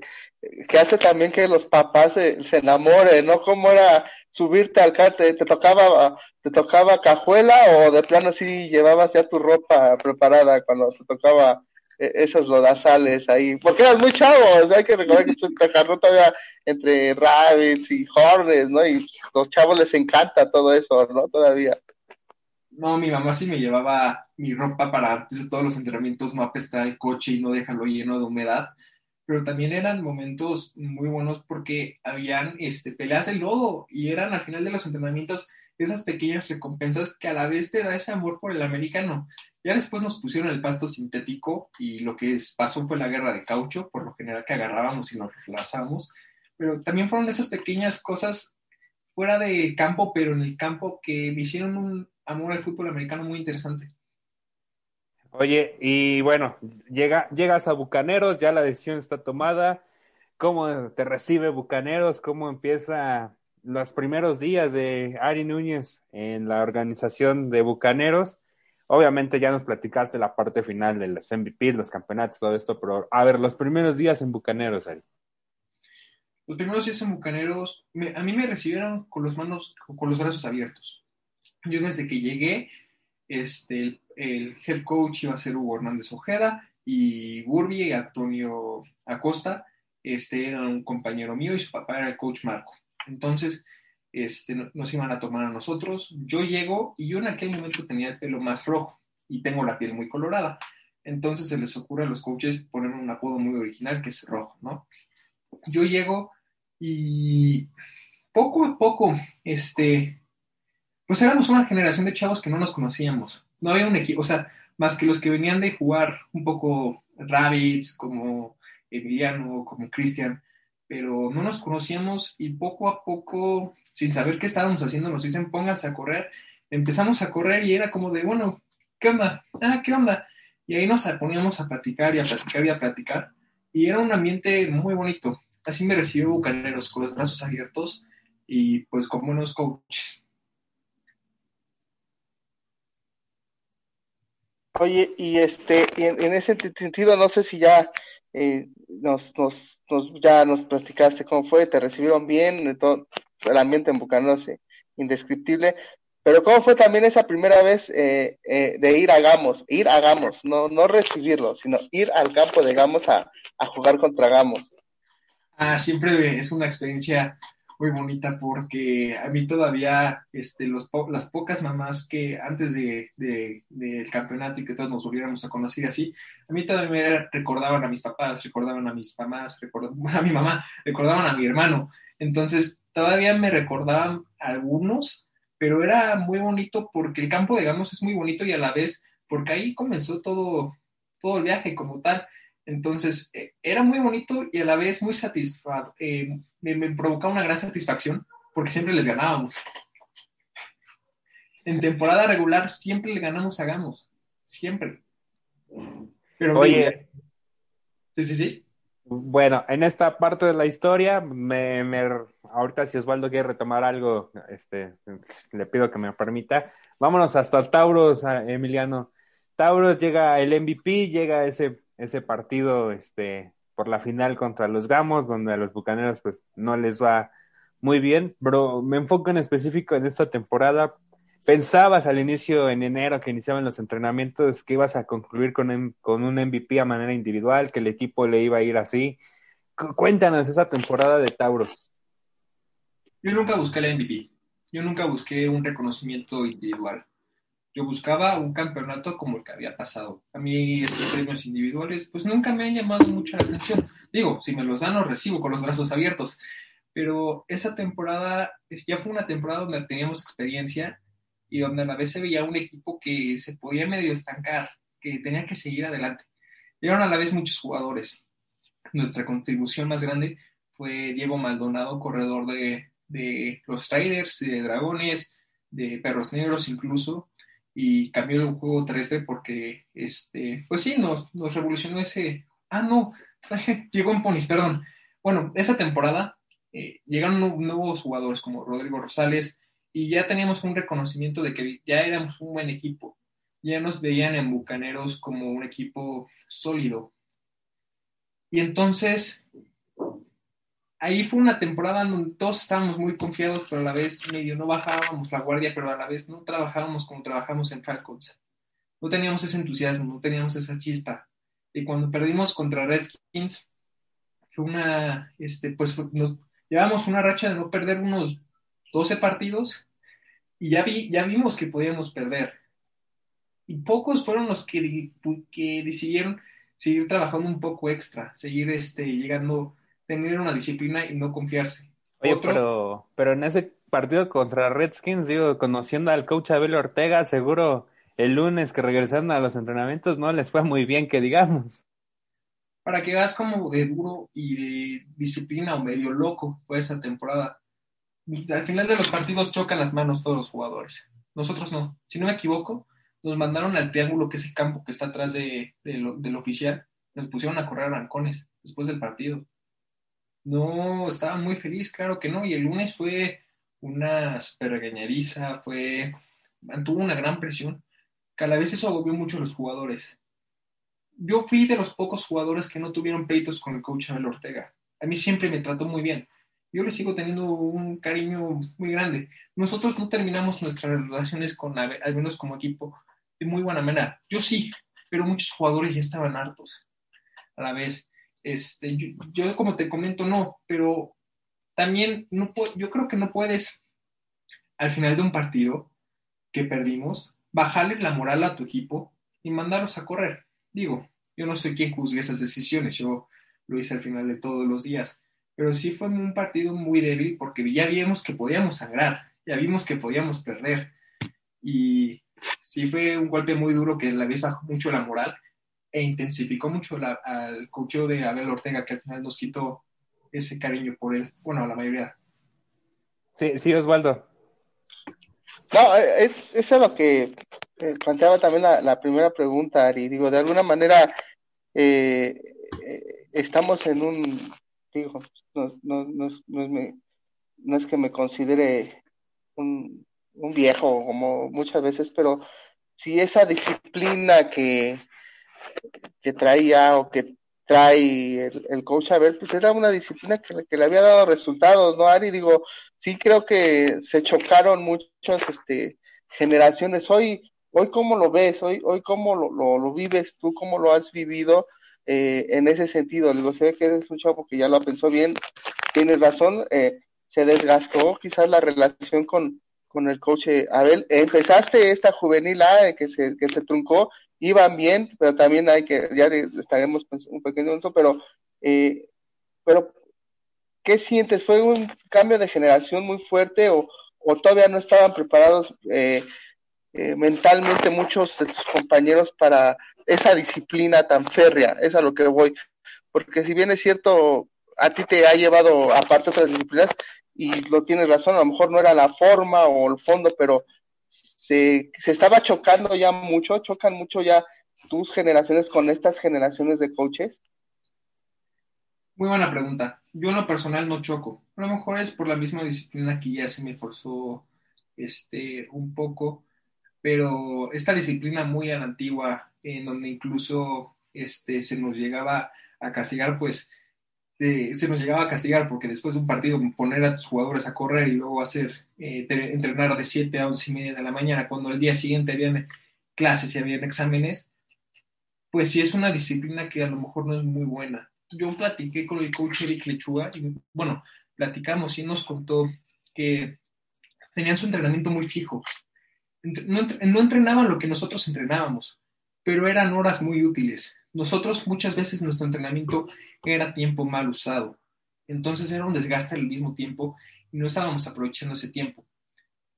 que hace también que los papás se, se enamoren, ¿no? Cómo era subirte al carte, te tocaba, te tocaba cajuela o de plano sí llevabas ya tu ropa preparada cuando te tocaba e, esos lodazales ahí, porque eras muy chavo, hay que recordar que esto es todavía entre rabbits y hornets, ¿no? Y los chavos les encanta todo eso, ¿no? Todavía. No, mi mamá sí me llevaba mi ropa para antes de todos los entrenamientos, no apestar el coche y no dejarlo lleno de humedad, pero también eran momentos muy buenos porque habían este, peleas de lodo y eran al final de los entrenamientos esas pequeñas recompensas que a la vez te da ese amor por el americano. Ya después nos pusieron el pasto sintético y lo que pasó fue la guerra de caucho, por lo general que agarrábamos y nos lanzábamos, pero también fueron esas pequeñas cosas fuera de campo, pero en el campo que me hicieron un amor al fútbol americano muy interesante. Oye, y bueno, llega, llegas a Bucaneros, ya la decisión está tomada. ¿Cómo te recibe Bucaneros? ¿Cómo empieza los primeros días de Ari Núñez en la organización de Bucaneros? Obviamente ya nos platicaste la parte final de los MVP, los campeonatos, todo esto, pero a ver, los primeros días en Bucaneros, Ari. Los primeros días en Bucaneros, a mí me recibieron con los manos, con los brazos abiertos. Yo desde que llegué, este, el, head coach iba a ser Hugo Hernández Ojeda y Burby y Antonio Acosta, este era un compañero mío y su papá era el coach Marco. Entonces, este, nos iban a tomar a nosotros. Yo llego y yo en aquel momento tenía el pelo más rojo y tengo la piel muy colorada. Entonces se les ocurre a los coaches poner un apodo muy original que es rojo, ¿no? Yo llego y poco a poco, este, pues éramos una generación de chavos que no nos conocíamos. No había un equipo, o sea, más que los que venían de jugar un poco Rabbits, como Emiliano, como Cristian, pero no nos conocíamos y poco a poco, sin saber qué estábamos haciendo, nos dicen pónganse a correr. Empezamos a correr y era como de, bueno, ¿qué onda? Ah, ¿qué onda? Y ahí nos poníamos a platicar y a platicar y a platicar. Y era un ambiente muy bonito. Así me recibió Bucaneros con los brazos abiertos y pues como unos coaches. Oye, y este, en, ese sentido, no sé si ya eh, nos, nos, nos, ya nos platicaste cómo fue, te recibieron bien, todo, el ambiente en Bucaneros eh, indescriptible, pero cómo fue también esa primera vez eh, de ir a Gamos, ir a Gamos, no, no recibirlo, sino ir al campo de Gamos a, a jugar contra Gamos. Ah, siempre es una experiencia muy bonita porque a mí todavía este, los las pocas mamás que antes de, del campeonato y que todos nos volviéramos a conocer así, a mí todavía me recordaban a mis papás, recordaban a mis mamás, recordaban a mi mamá, recordaban a mi hermano. Entonces todavía me recordaban algunos, pero era muy bonito porque el campo, digamos, es muy bonito y a la vez, porque ahí comenzó todo, todo el viaje como tal. Entonces, eh, era muy bonito y a la vez muy satisfactorio. Eh, me, provocaba una gran satisfacción porque siempre les ganábamos. En temporada regular siempre le ganamos a Gamos. Siempre. Pero, Oye. Sí, sí, sí. Bueno, en esta parte de la historia, me, me, ahorita si Osvaldo quiere retomar algo, este, le pido que me permita. Vámonos hasta Tauros, Emiliano. Tauros llega el MVP, llega ese ese partido este, por la final contra los Gamos, donde a los Bucaneros pues no les va muy bien, pero me enfoco en específico en esta temporada. ¿Pensabas al inicio, en enero, que iniciaban los entrenamientos, que ibas a concluir con, con un MVP a manera individual, que el equipo le iba a ir así? Cuéntanos esa temporada de Tauros. Yo nunca busqué el MVP. Yo nunca busqué un reconocimiento individual. Yo buscaba un campeonato como el que había pasado. A mí estos premios individuales pues nunca me han llamado mucho la atención. Digo, si me los dan los recibo con los brazos abiertos. Pero esa temporada ya fue una temporada donde teníamos experiencia y donde a la vez se veía un equipo que se podía medio estancar, que tenía que seguir adelante. Eran a la vez muchos jugadores. Nuestra contribución más grande fue Diego Maldonado, corredor de, de los Traders, de Dragones, de Perros Negros incluso, y cambió el juego 3D porque, este, pues sí, nos, revolucionó ese... Ah, no, llegó en Ponis, perdón. Bueno, esa temporada eh, llegaron nuevos jugadores como Rodrigo Rosales y ya teníamos un reconocimiento de que ya éramos un buen equipo. Ya nos veían en Bucaneros como un equipo sólido. Y entonces, ahí fue una temporada donde todos estábamos muy confiados, pero a la vez medio no bajábamos la guardia, pero a la vez no trabajábamos como trabajamos en Falcons. No teníamos ese entusiasmo, no teníamos esa chispa. Y cuando perdimos contra Redskins, fue una, este, pues nos llevamos una racha de no perder unos 12 partidos y ya, vi, ya vimos que podíamos perder. Y pocos fueron los que, que decidieron seguir trabajando un poco extra, seguir este, llegando, tener una disciplina y no confiarse. Oye, pero, pero en ese partido contra Redskins, digo, conociendo al coach Abel Ortega, seguro el lunes que regresaron a los entrenamientos no les fue muy bien, que digamos. Para que veas como de duro y de disciplina o medio loco fue esa temporada. Al final de los partidos chocan las manos todos los jugadores. Nosotros no. Si no me equivoco, nos mandaron al triángulo, que es el campo que está atrás de, del oficial. Nos pusieron a correr arrancones después del partido. No, estaba muy feliz, claro que no. Y el lunes fue una super regañadiza, fue, mantuvo una gran presión que a la vez eso agobió mucho a los jugadores. Yo fui de los pocos jugadores que no tuvieron pleitos con el coach Abel Ortega. A mí siempre me trató muy bien. Yo le sigo teniendo un cariño muy grande. Nosotros no terminamos nuestras relaciones con al menos como equipo, de muy buena manera. Yo sí, pero muchos jugadores ya estaban hartos. A la vez, este, yo, como te comento, no, pero también no yo creo que no puedes al final de un partido que perdimos bajarle la moral a tu equipo y mandarlos a correr. Digo, yo no soy quien juzgue esas decisiones, yo lo hice al final de todos los días, pero sí fue un partido muy débil porque ya vimos que podíamos sangrar, ya vimos que podíamos perder y sí fue un golpe muy duro que la vez bajó mucho la moral e intensificó mucho la, al cocheo de Abel Ortega que al final nos quitó ese cariño por él, bueno, la mayoría. Sí, sí, Osvaldo. No, es, eso es lo que eh, planteaba también la, primera pregunta, Ari. Digo, de alguna manera eh, eh, estamos en un, digo, no, no, no, es, no, es que me considere un, un viejo como muchas veces, pero si esa disciplina que, que traía o que trae el, el coach ver, pues era una disciplina que, que, le había dado resultados, ¿no, Ari? Digo, sí creo que se chocaron muchas este, generaciones. Hoy, hoy cómo lo ves, hoy, hoy cómo lo, lo, vives tú, cómo lo has vivido eh, en ese sentido. Digo, sé que eres un chavo que ya lo pensó bien, tienes razón, eh, se desgastó quizás la relación con, con el coach Abel. Empezaste esta juvenil A que se, que se truncó iban bien, pero también hay que, ya estaremos un pequeño momento, pero, eh, pero, ¿qué sientes? ¿Fue un cambio de generación muy fuerte o, o todavía no estaban preparados eh, eh, mentalmente muchos de tus compañeros para esa disciplina tan férrea? Es a lo que voy. Porque si bien es cierto, a ti te ha llevado aparte otras disciplinas, y lo tienes razón, a lo mejor no era la forma o el fondo, pero se, se estaba chocando ya mucho, chocan mucho ya tus generaciones con estas generaciones de coaches? Muy buena pregunta. Yo en lo personal no choco. A lo mejor es por la misma disciplina que ya se me forzó este, un poco, pero esta disciplina muy a la antigua, en donde incluso este, se nos llegaba a castigar, pues se nos llegaba a castigar porque después de un partido poner a tus jugadores a correr y luego hacer eh, entrenar de 7 a 11 y media de la mañana cuando el día siguiente habían clases y habían exámenes, pues sí es una disciplina que a lo mejor no es muy buena. Yo platiqué con el coach Eric Lechuga y bueno, platicamos y nos contó que tenían su entrenamiento muy fijo. No, no entrenaban lo que nosotros entrenábamos, pero eran horas muy útiles. Nosotros muchas veces nuestro entrenamiento era tiempo mal usado. Entonces era un desgaste al mismo tiempo y no estábamos aprovechando ese tiempo.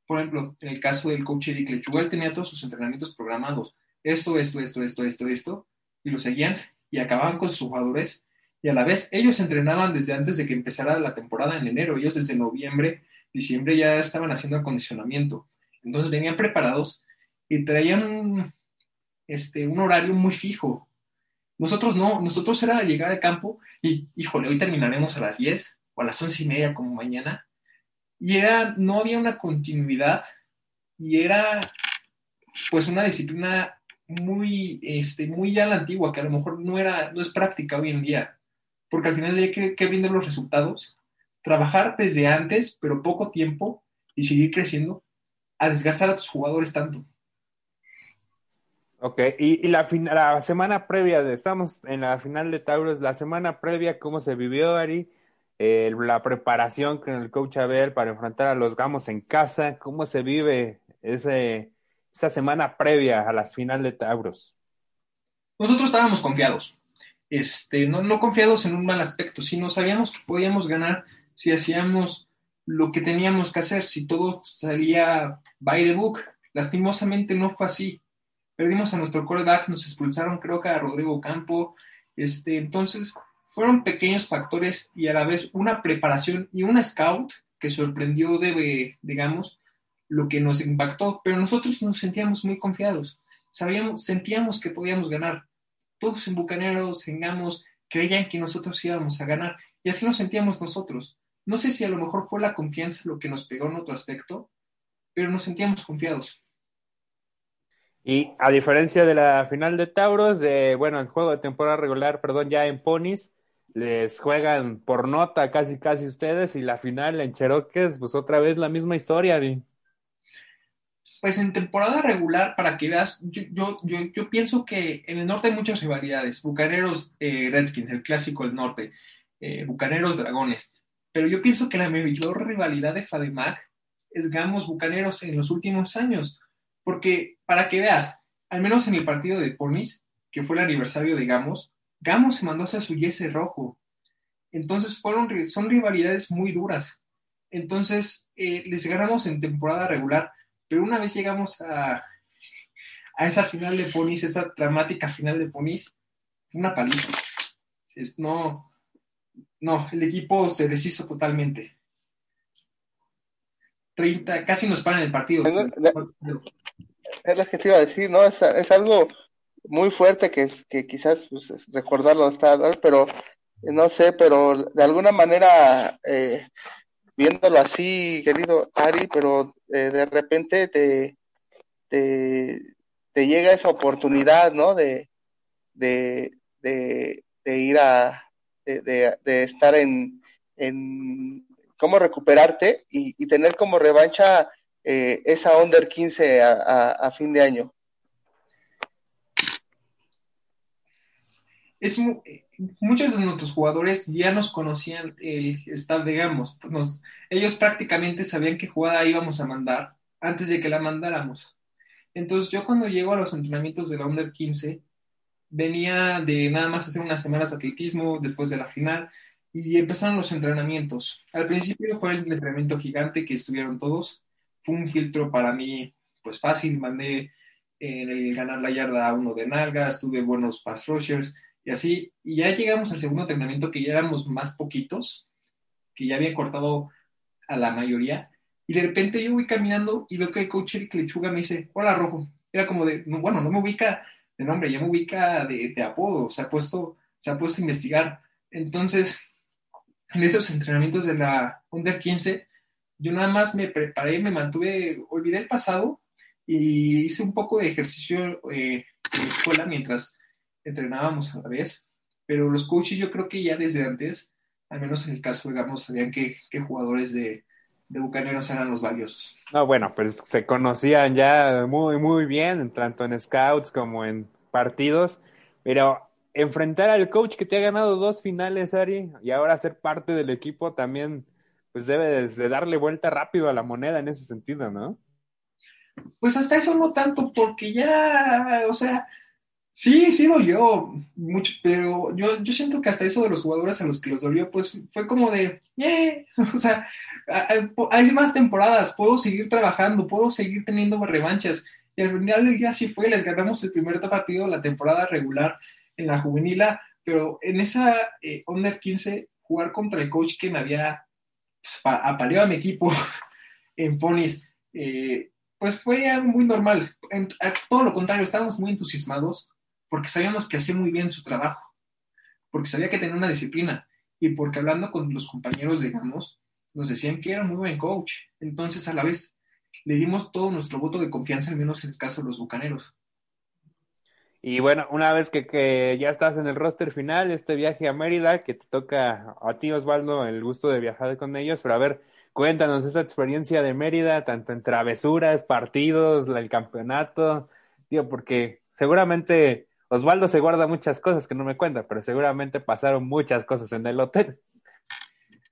Por ejemplo, en el caso del coach Eric Lechuga, tenía todos sus entrenamientos programados. Esto, esto, esto, esto, esto, esto, y lo seguían y acababan con sus jugadores. Y a la vez, ellos entrenaban desde antes de que empezara la temporada en enero. Ellos desde noviembre, diciembre ya estaban haciendo acondicionamiento. Entonces venían preparados y traían este, un horario muy fijo. Nosotros no, nosotros era llegar al campo y, híjole, hoy terminaremos a las 10 o a las once y media como mañana. Y era, no había una continuidad y era pues una disciplina muy, este, muy ya la antigua, que a lo mejor no era, no es práctica hoy en día, porque al final hay que, que los resultados, trabajar desde antes, pero poco tiempo, y seguir creciendo, a desgastar a tus jugadores tanto. Ok, y, la, la semana previa, de, estamos en la final de Tauros, la semana previa, ¿cómo se vivió, Ari? Eh, la preparación con el coach Abel para enfrentar a los Gamos en casa, ¿cómo se vive ese, esa semana previa a las final de Tauros? Nosotros estábamos confiados, este, no, no confiados en un mal aspecto, sino sabíamos que podíamos ganar si hacíamos lo que teníamos que hacer, si todo salía by the book. Lastimosamente no fue así. Perdimos a nuestro coreback, nos expulsaron creo que a Rodrigo Campo. Este, entonces, fueron pequeños factores y a la vez una preparación y un scout que sorprendió de, digamos, lo que nos impactó, pero nosotros nos sentíamos muy confiados. Sabíamos, sentíamos que podíamos ganar. Todos en Bucaneros, en Gamos, creían que nosotros íbamos a ganar y así nos sentíamos nosotros. No sé si a lo mejor fue la confianza lo que nos pegó en otro aspecto, pero nos sentíamos confiados. Y a diferencia de la final de Tauros, de, bueno, el juego de temporada regular, perdón, ya en Ponis, les juegan por nota casi casi ustedes y la final en Cherokees, pues otra vez la misma historia. Pues en temporada regular, para que veas, yo, yo, yo, pienso que en el norte hay muchas rivalidades. Bucaneros eh, Redskins, el clásico del norte. Eh, Bucaneros Dragones. Pero yo pienso que la mayor rivalidad de Fademac es Gamos Bucaneros en los últimos años. Porque, para que veas, al menos en el partido de Ponis, que fue el aniversario de Gamos, Gamos se mandó hacia su yese rojo. Entonces fueron, son rivalidades muy duras. Entonces eh, les ganamos en temporada regular, pero una vez llegamos a, a esa final de Ponis, esa dramática final de Ponis, una paliza. Es, no, no, el equipo se deshizo totalmente. 30, casi nos paran el partido. Es lo que te iba a decir, ¿no? Es, algo muy fuerte que, que quizás pues, recordarlo está, pero no sé, pero de alguna manera, eh, viéndolo así, querido Ari, pero eh, de repente te, te, llega esa oportunidad, ¿no? de, de, de ir a, de, estar en, en, cómo recuperarte y, tener como revancha eh, esa Under 15 a, fin de año. Es muchos de nuestros jugadores ya nos conocían el staff de ellos prácticamente sabían qué jugada íbamos a mandar antes de que la mandáramos. Entonces yo cuando llego a los entrenamientos de la Under 15, venía de nada más hacer unas semanas de atletismo después de la final y empezaron los entrenamientos. Al principio fue el entrenamiento gigante que estuvieron todos. Fue un filtro para mí, pues fácil. Mandé en el ganar la yarda a uno de nalgas, tuve buenos pass rushers y así. Y ya llegamos al segundo entrenamiento que ya éramos más poquitos, que ya había cortado a la mayoría. Y de repente yo voy caminando y veo que el coach Eric Lechuga me dice, hola Rojo. Era como de, bueno, no me ubica de nombre, ya me ubica de, de apodo, se ha, puesto, se ha puesto a investigar. Entonces, en esos entrenamientos de la Under 15, yo nada más me preparé, me mantuve, olvidé el pasado y hice un poco de ejercicio eh, en la escuela mientras entrenábamos a la vez. Pero los coaches yo creo que ya desde antes, al menos en el caso, digamos, sabían qué jugadores de, de Bucaneros eran los valiosos. No, bueno, pues se conocían ya muy, muy bien, tanto en scouts como en partidos, pero enfrentar al coach que te ha ganado dos finales, Ari, y ahora ser parte del equipo también, pues debes de darle vuelta rápido a la moneda en ese sentido, ¿no? Pues hasta eso no tanto, porque ya, o sea, Sí, sí dolió mucho, pero yo, yo siento que hasta eso de los jugadores a los que los dolió, pues fue como de, yeah, o sea, hay más temporadas, puedo seguir trabajando, puedo seguir teniendo revanchas. Y al final del día sí fue, les ganamos el primer partido de la temporada regular en la juvenila, pero en esa eh, Under 15, jugar contra el coach que me había apaleado a mi equipo en Ponis, eh, pues fue algo muy normal. todo lo contrario, estábamos muy entusiasmados porque sabíamos que hacía muy bien su trabajo, porque sabía que tenía una disciplina y porque hablando con los compañeros, digamos, nos decían que era muy buen coach. Entonces, a la vez, le dimos todo nuestro voto de confianza, al menos en el caso de los Bucaneros. Y bueno, una vez que, que, ya estás en el roster final, este viaje a Mérida, que te toca a ti, Osvaldo, el gusto de viajar con ellos, pero a ver, cuéntanos esa experiencia de Mérida, tanto en travesuras, partidos, el campeonato, tío, porque seguramente Osvaldo se guarda muchas cosas que no me cuenta, pero seguramente pasaron muchas cosas en el hotel.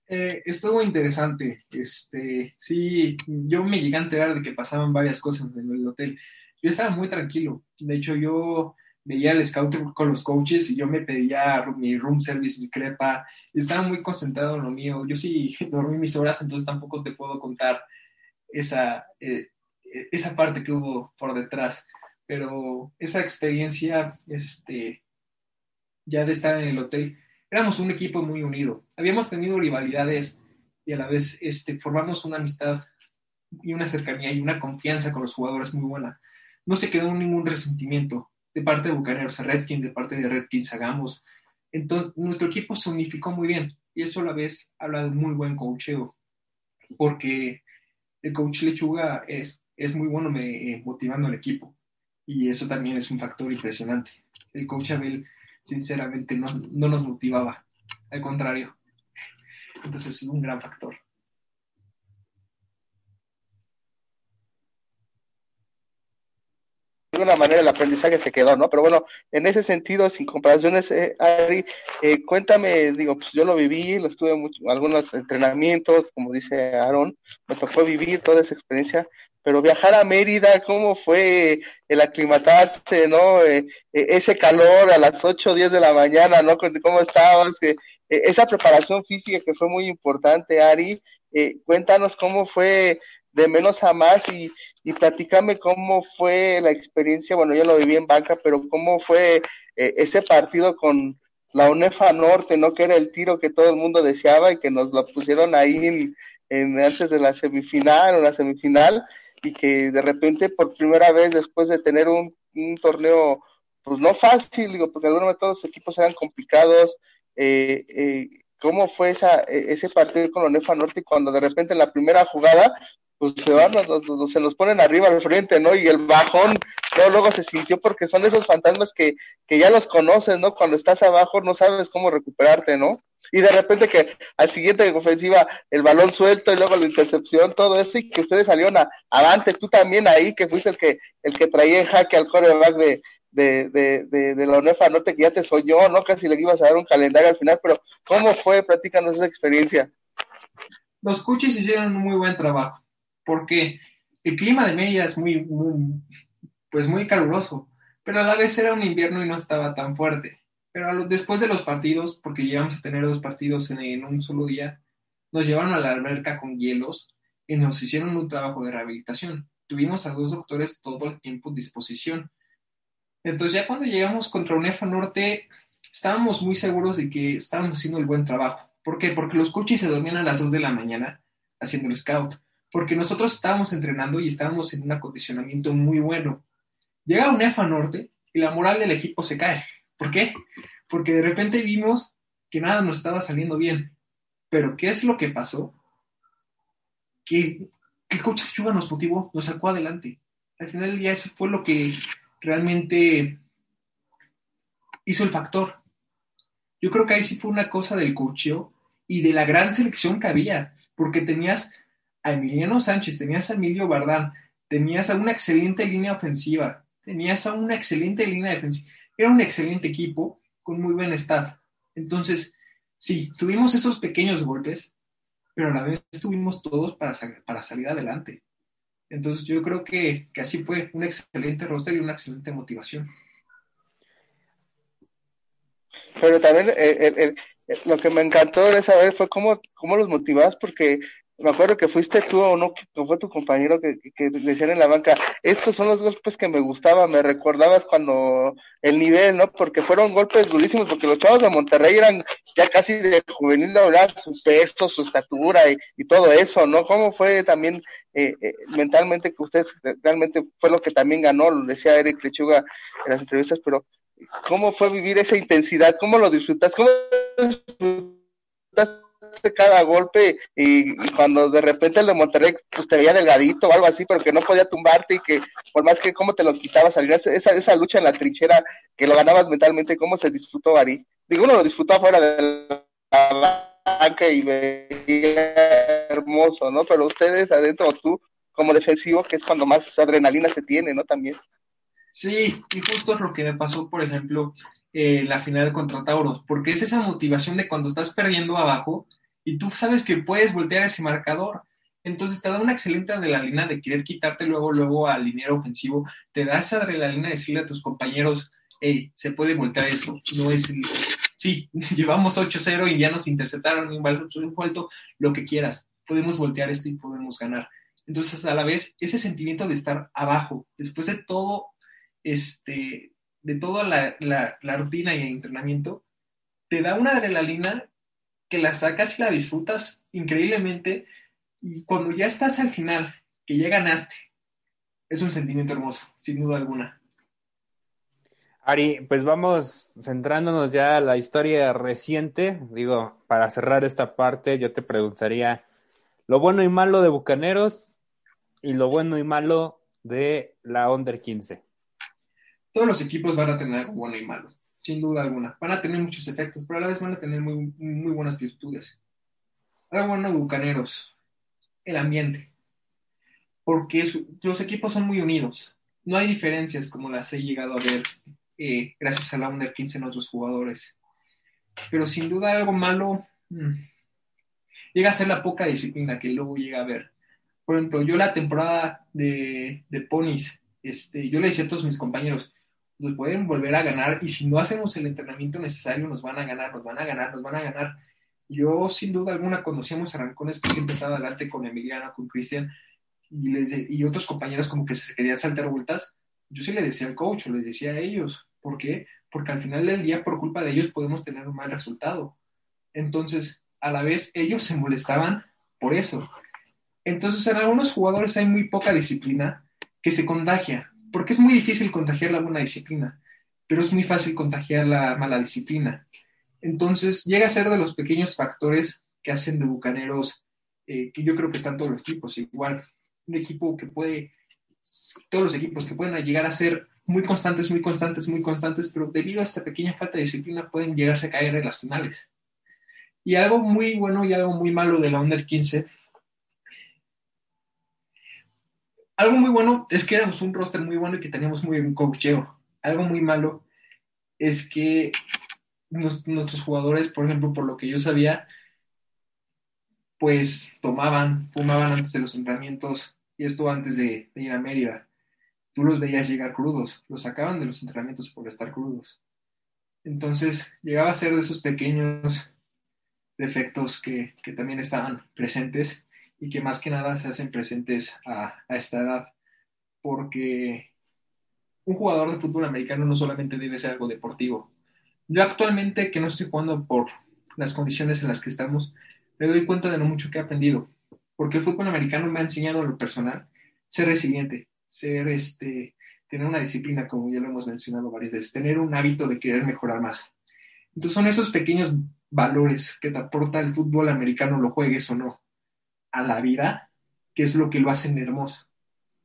Eh, estuvo interesante. Este, sí, yo me llegué a enterar de que pasaban varias cosas en el hotel. Yo estaba muy tranquilo. De hecho, yo veía el scout con los coaches y yo me pedía mi room service, mi crepa, estaba muy concentrado en lo mío. Yo sí dormí mis horas, entonces tampoco te puedo contar esa, eh, esa parte que hubo por detrás. Pero esa experiencia, este, ya de estar en el hotel, éramos un equipo muy unido. Habíamos tenido rivalidades y a la vez este, formamos una amistad y una cercanía y una confianza con los jugadores muy buena. No se quedó ningún resentimiento de parte de Bucaneros a Redskins, de parte de Redskins hagamos Entonces, nuestro equipo se unificó muy bien y eso a la vez habla de muy buen coacheo, porque el coach Lechuga es, es muy bueno eh, motivando al equipo y eso también es un factor impresionante. El coach Abel, sinceramente, no, no nos motivaba, al contrario. Entonces es un gran factor. de alguna manera el aprendizaje se quedó, ¿no? Pero bueno, en ese sentido, sin comparaciones, eh, Ari, eh, cuéntame, digo, pues yo lo viví, lo estuve mucho, algunos entrenamientos, como dice Aaron, me tocó vivir toda esa experiencia, pero viajar a Mérida, ¿cómo fue el aclimatarse, ¿no? Eh, ese calor a las 8 o 10 de la mañana, ¿no? ¿Cómo estabas? esa preparación física que fue muy importante, Ari, cuéntanos cómo fue de menos a más y, y platícame cómo fue la experiencia, bueno, yo lo viví en banca, pero cómo fue eh, ese partido con la UNEFA Norte, ¿no? Que era el tiro que todo el mundo deseaba y que nos lo pusieron ahí en, antes de la semifinal o la semifinal y que de repente por primera vez después de tener un, un torneo pues no fácil, digo, porque algunos de todos los equipos eran complicados, eh, eh, ¿cómo fue esa, e, ese partido con la UNEFA Norte cuando de repente en la primera jugada pues se van, se nos ponen arriba al frente, ¿no? Y el bajón luego, luego se sintió porque son esos fantasmas que, que ya los conoces, ¿no? Cuando estás abajo no sabes cómo recuperarte, ¿no? Y de repente que al siguiente ofensiva el balón suelto y luego la intercepción, todo eso, y que ustedes salieron a, avante, tú también ahí, que fuiste el que, el que traía en jaque al coreback de, de, de, de, de la UNEFA Norte, que ya te soñó, ¿no? Casi le ibas a dar un calendario al final, pero ¿cómo fue? Platícanos esa experiencia. Los coaches hicieron un muy buen trabajo porque el clima de Mérida es muy, pues muy caluroso, pero a la vez era un invierno y no estaba tan fuerte. Pero después de los partidos, porque llegamos a tener dos partidos en, un solo día, nos llevaron a la alberca con hielos y nos hicieron un trabajo de rehabilitación. Tuvimos a dos doctores todo el tiempo a disposición. Entonces ya cuando llegamos contra UNEFA Norte, estábamos muy seguros de que estábamos haciendo el buen trabajo. ¿Por qué? Porque los coches se dormían a las 2 de la mañana haciendo el scout porque nosotros estábamos entrenando y estábamos en un acondicionamiento muy bueno. Llega un EFA Norte y la moral del equipo se cae. ¿Por qué? Porque de repente vimos que nada nos estaba saliendo bien. Pero ¿qué es lo que pasó? Que, el coach Chuga nos motivó, nos sacó adelante. Al final del día eso fue lo que realmente hizo el factor. Yo creo que ahí sí fue una cosa del coacheo y de la gran selección que había, porque tenías a Emiliano Sánchez, tenías a Emilio Bardán, tenías a una excelente línea ofensiva, tenías a una excelente línea defensiva. Era un excelente equipo con muy buen staff. Entonces, sí, tuvimos esos pequeños golpes, pero a la vez estuvimos todos para, para salir adelante. Entonces, yo creo que, así fue un excelente roster y una excelente motivación. Pero también eh, lo que me encantó de saber fue cómo, cómo los motivabas, porque me acuerdo que fuiste tú o no, que fue tu compañero que, que, decían en la banca, estos son los golpes que me gustaban, me recordabas cuando el nivel, ¿no? Porque fueron golpes durísimos, porque los chavos de Monterrey eran ya casi de juvenil de hablar, su peso, su estatura y, todo eso, ¿no? ¿Cómo fue también eh, eh, mentalmente que ustedes realmente fue lo que también ganó, lo decía Eric Lechuga en las entrevistas, pero ¿cómo fue vivir esa intensidad? ¿Cómo lo disfrutas? ¿Cómo disfrutas cada golpe y, cuando de repente el de Monterrey pues te veía delgadito o algo así, pero que no podía tumbarte y que por más que cómo te lo quitabas, esa, esa lucha en la trinchera que lo ganabas mentalmente, ¿cómo se disfrutó Ari? Digo, uno lo disfrutó afuera de la banca y hermoso, ¿no? Pero ustedes adentro, tú como defensivo, que es cuando más adrenalina se tiene, ¿no? También. Sí, y justo es lo que me pasó, por ejemplo, eh, la final contra Tauros, porque es esa motivación de cuando estás perdiendo abajo y tú sabes que puedes voltear ese marcador. Entonces te da una excelente adrenalina de querer quitarte luego, luego al liniero ofensivo, te da esa adrenalina de decirle a tus compañeros, hey, se puede voltear esto, no es, sí, llevamos 8-0 y ya nos interceptaron un balón suelto, lo que quieras, podemos voltear esto y podemos ganar. Entonces, a la vez, ese sentimiento de estar abajo, después de todo, este, de toda la, rutina y el entrenamiento, te da una adrenalina que la sacas y la disfrutas increíblemente y cuando ya estás al final, que ya ganaste, es un sentimiento hermoso, sin duda alguna. Ari, pues vamos centrándonos ya a la historia reciente. Digo, para cerrar esta parte, yo te preguntaría lo bueno y malo de Bucaneros y lo bueno y malo de la Under 15 todos los equipos van a tener algo bueno y malo, sin duda alguna. Van a tener muchos efectos, pero a la vez van a tener muy, muy buenas virtudes. Algo bueno, Bucaneros, el ambiente. Porque los equipos son muy unidos. No hay diferencias como las he llegado a ver eh, gracias a la Under 15 en otros jugadores. Pero sin duda algo malo mm, llega a ser la poca disciplina que luego llega a ver. Por ejemplo, yo la temporada de, de Ponis, este, yo le decía a todos mis compañeros, nos pueden volver a ganar y si no hacemos el entrenamiento necesario nos van a ganar, nos van a ganar, nos van a ganar. Yo sin duda alguna conocíamos a Rancones que siempre estaba adelante con Emiliano, con Cristian y, les y otros compañeros como que se querían saltar vueltas. Yo sí le decía al coach, les decía a ellos. ¿Por qué? Porque al final del día por culpa de ellos podemos tener un mal resultado. Entonces, a la vez ellos se molestaban por eso. Entonces, en algunos jugadores hay muy poca disciplina que se contagia porque es muy difícil contagiar la buena disciplina, pero es muy fácil contagiar la mala disciplina. Entonces, llega a ser de los pequeños factores que hacen de Bucaneros, eh, que yo creo que están todos los equipos, igual, un equipo que puede, todos los equipos que pueden llegar a ser muy constantes, muy constantes, muy constantes, pero debido a esta pequeña falta de disciplina pueden llegarse a caer en las finales. Y algo muy bueno y algo muy malo de la Under 15 algo muy bueno es que éramos un roster muy bueno y que teníamos muy buen coacheo. Algo muy malo es que nuestros jugadores, por ejemplo, por lo que yo sabía, pues tomaban, fumaban antes de los entrenamientos, y esto antes de, ir a Mérida. Tú los veías llegar crudos, los sacaban de los entrenamientos por estar crudos. Entonces, llegaba a ser de esos pequeños defectos que también estaban presentes y que más que nada se hacen presentes a, esta edad, porque un jugador de fútbol americano no solamente debe ser algo deportivo. Yo actualmente, que no estoy jugando por las condiciones en las que estamos, me doy cuenta de lo mucho que he aprendido, porque el fútbol americano me ha enseñado a lo personal ser resiliente, ser este, tener una disciplina, como ya lo hemos mencionado varias veces, tener un hábito de querer mejorar más. Entonces son esos pequeños valores que te aporta el fútbol americano, lo juegues o no a la vida, que es lo que lo hacen hermoso.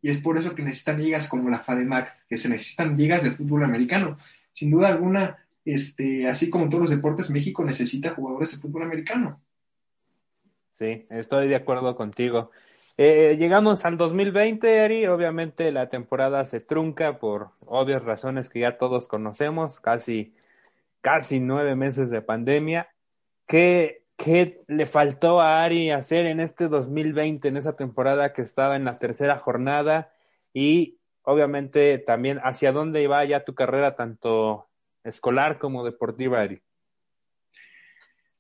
Y es por eso que necesitan ligas como la FADEMAC, que se necesitan ligas de fútbol americano. Sin duda alguna, este, así como todos los deportes, México necesita jugadores de fútbol americano. Sí, estoy de acuerdo contigo. Eh, llegamos al 2020, Ari. Obviamente la temporada se trunca por obvias razones que ya todos conocemos, casi, casi nueve meses de pandemia. ¿Qué, ¿Qué le faltó a Ari hacer en este 2020, en esa temporada que estaba en la tercera jornada? Y obviamente también hacia dónde iba ya tu carrera, tanto escolar como deportiva, Ari.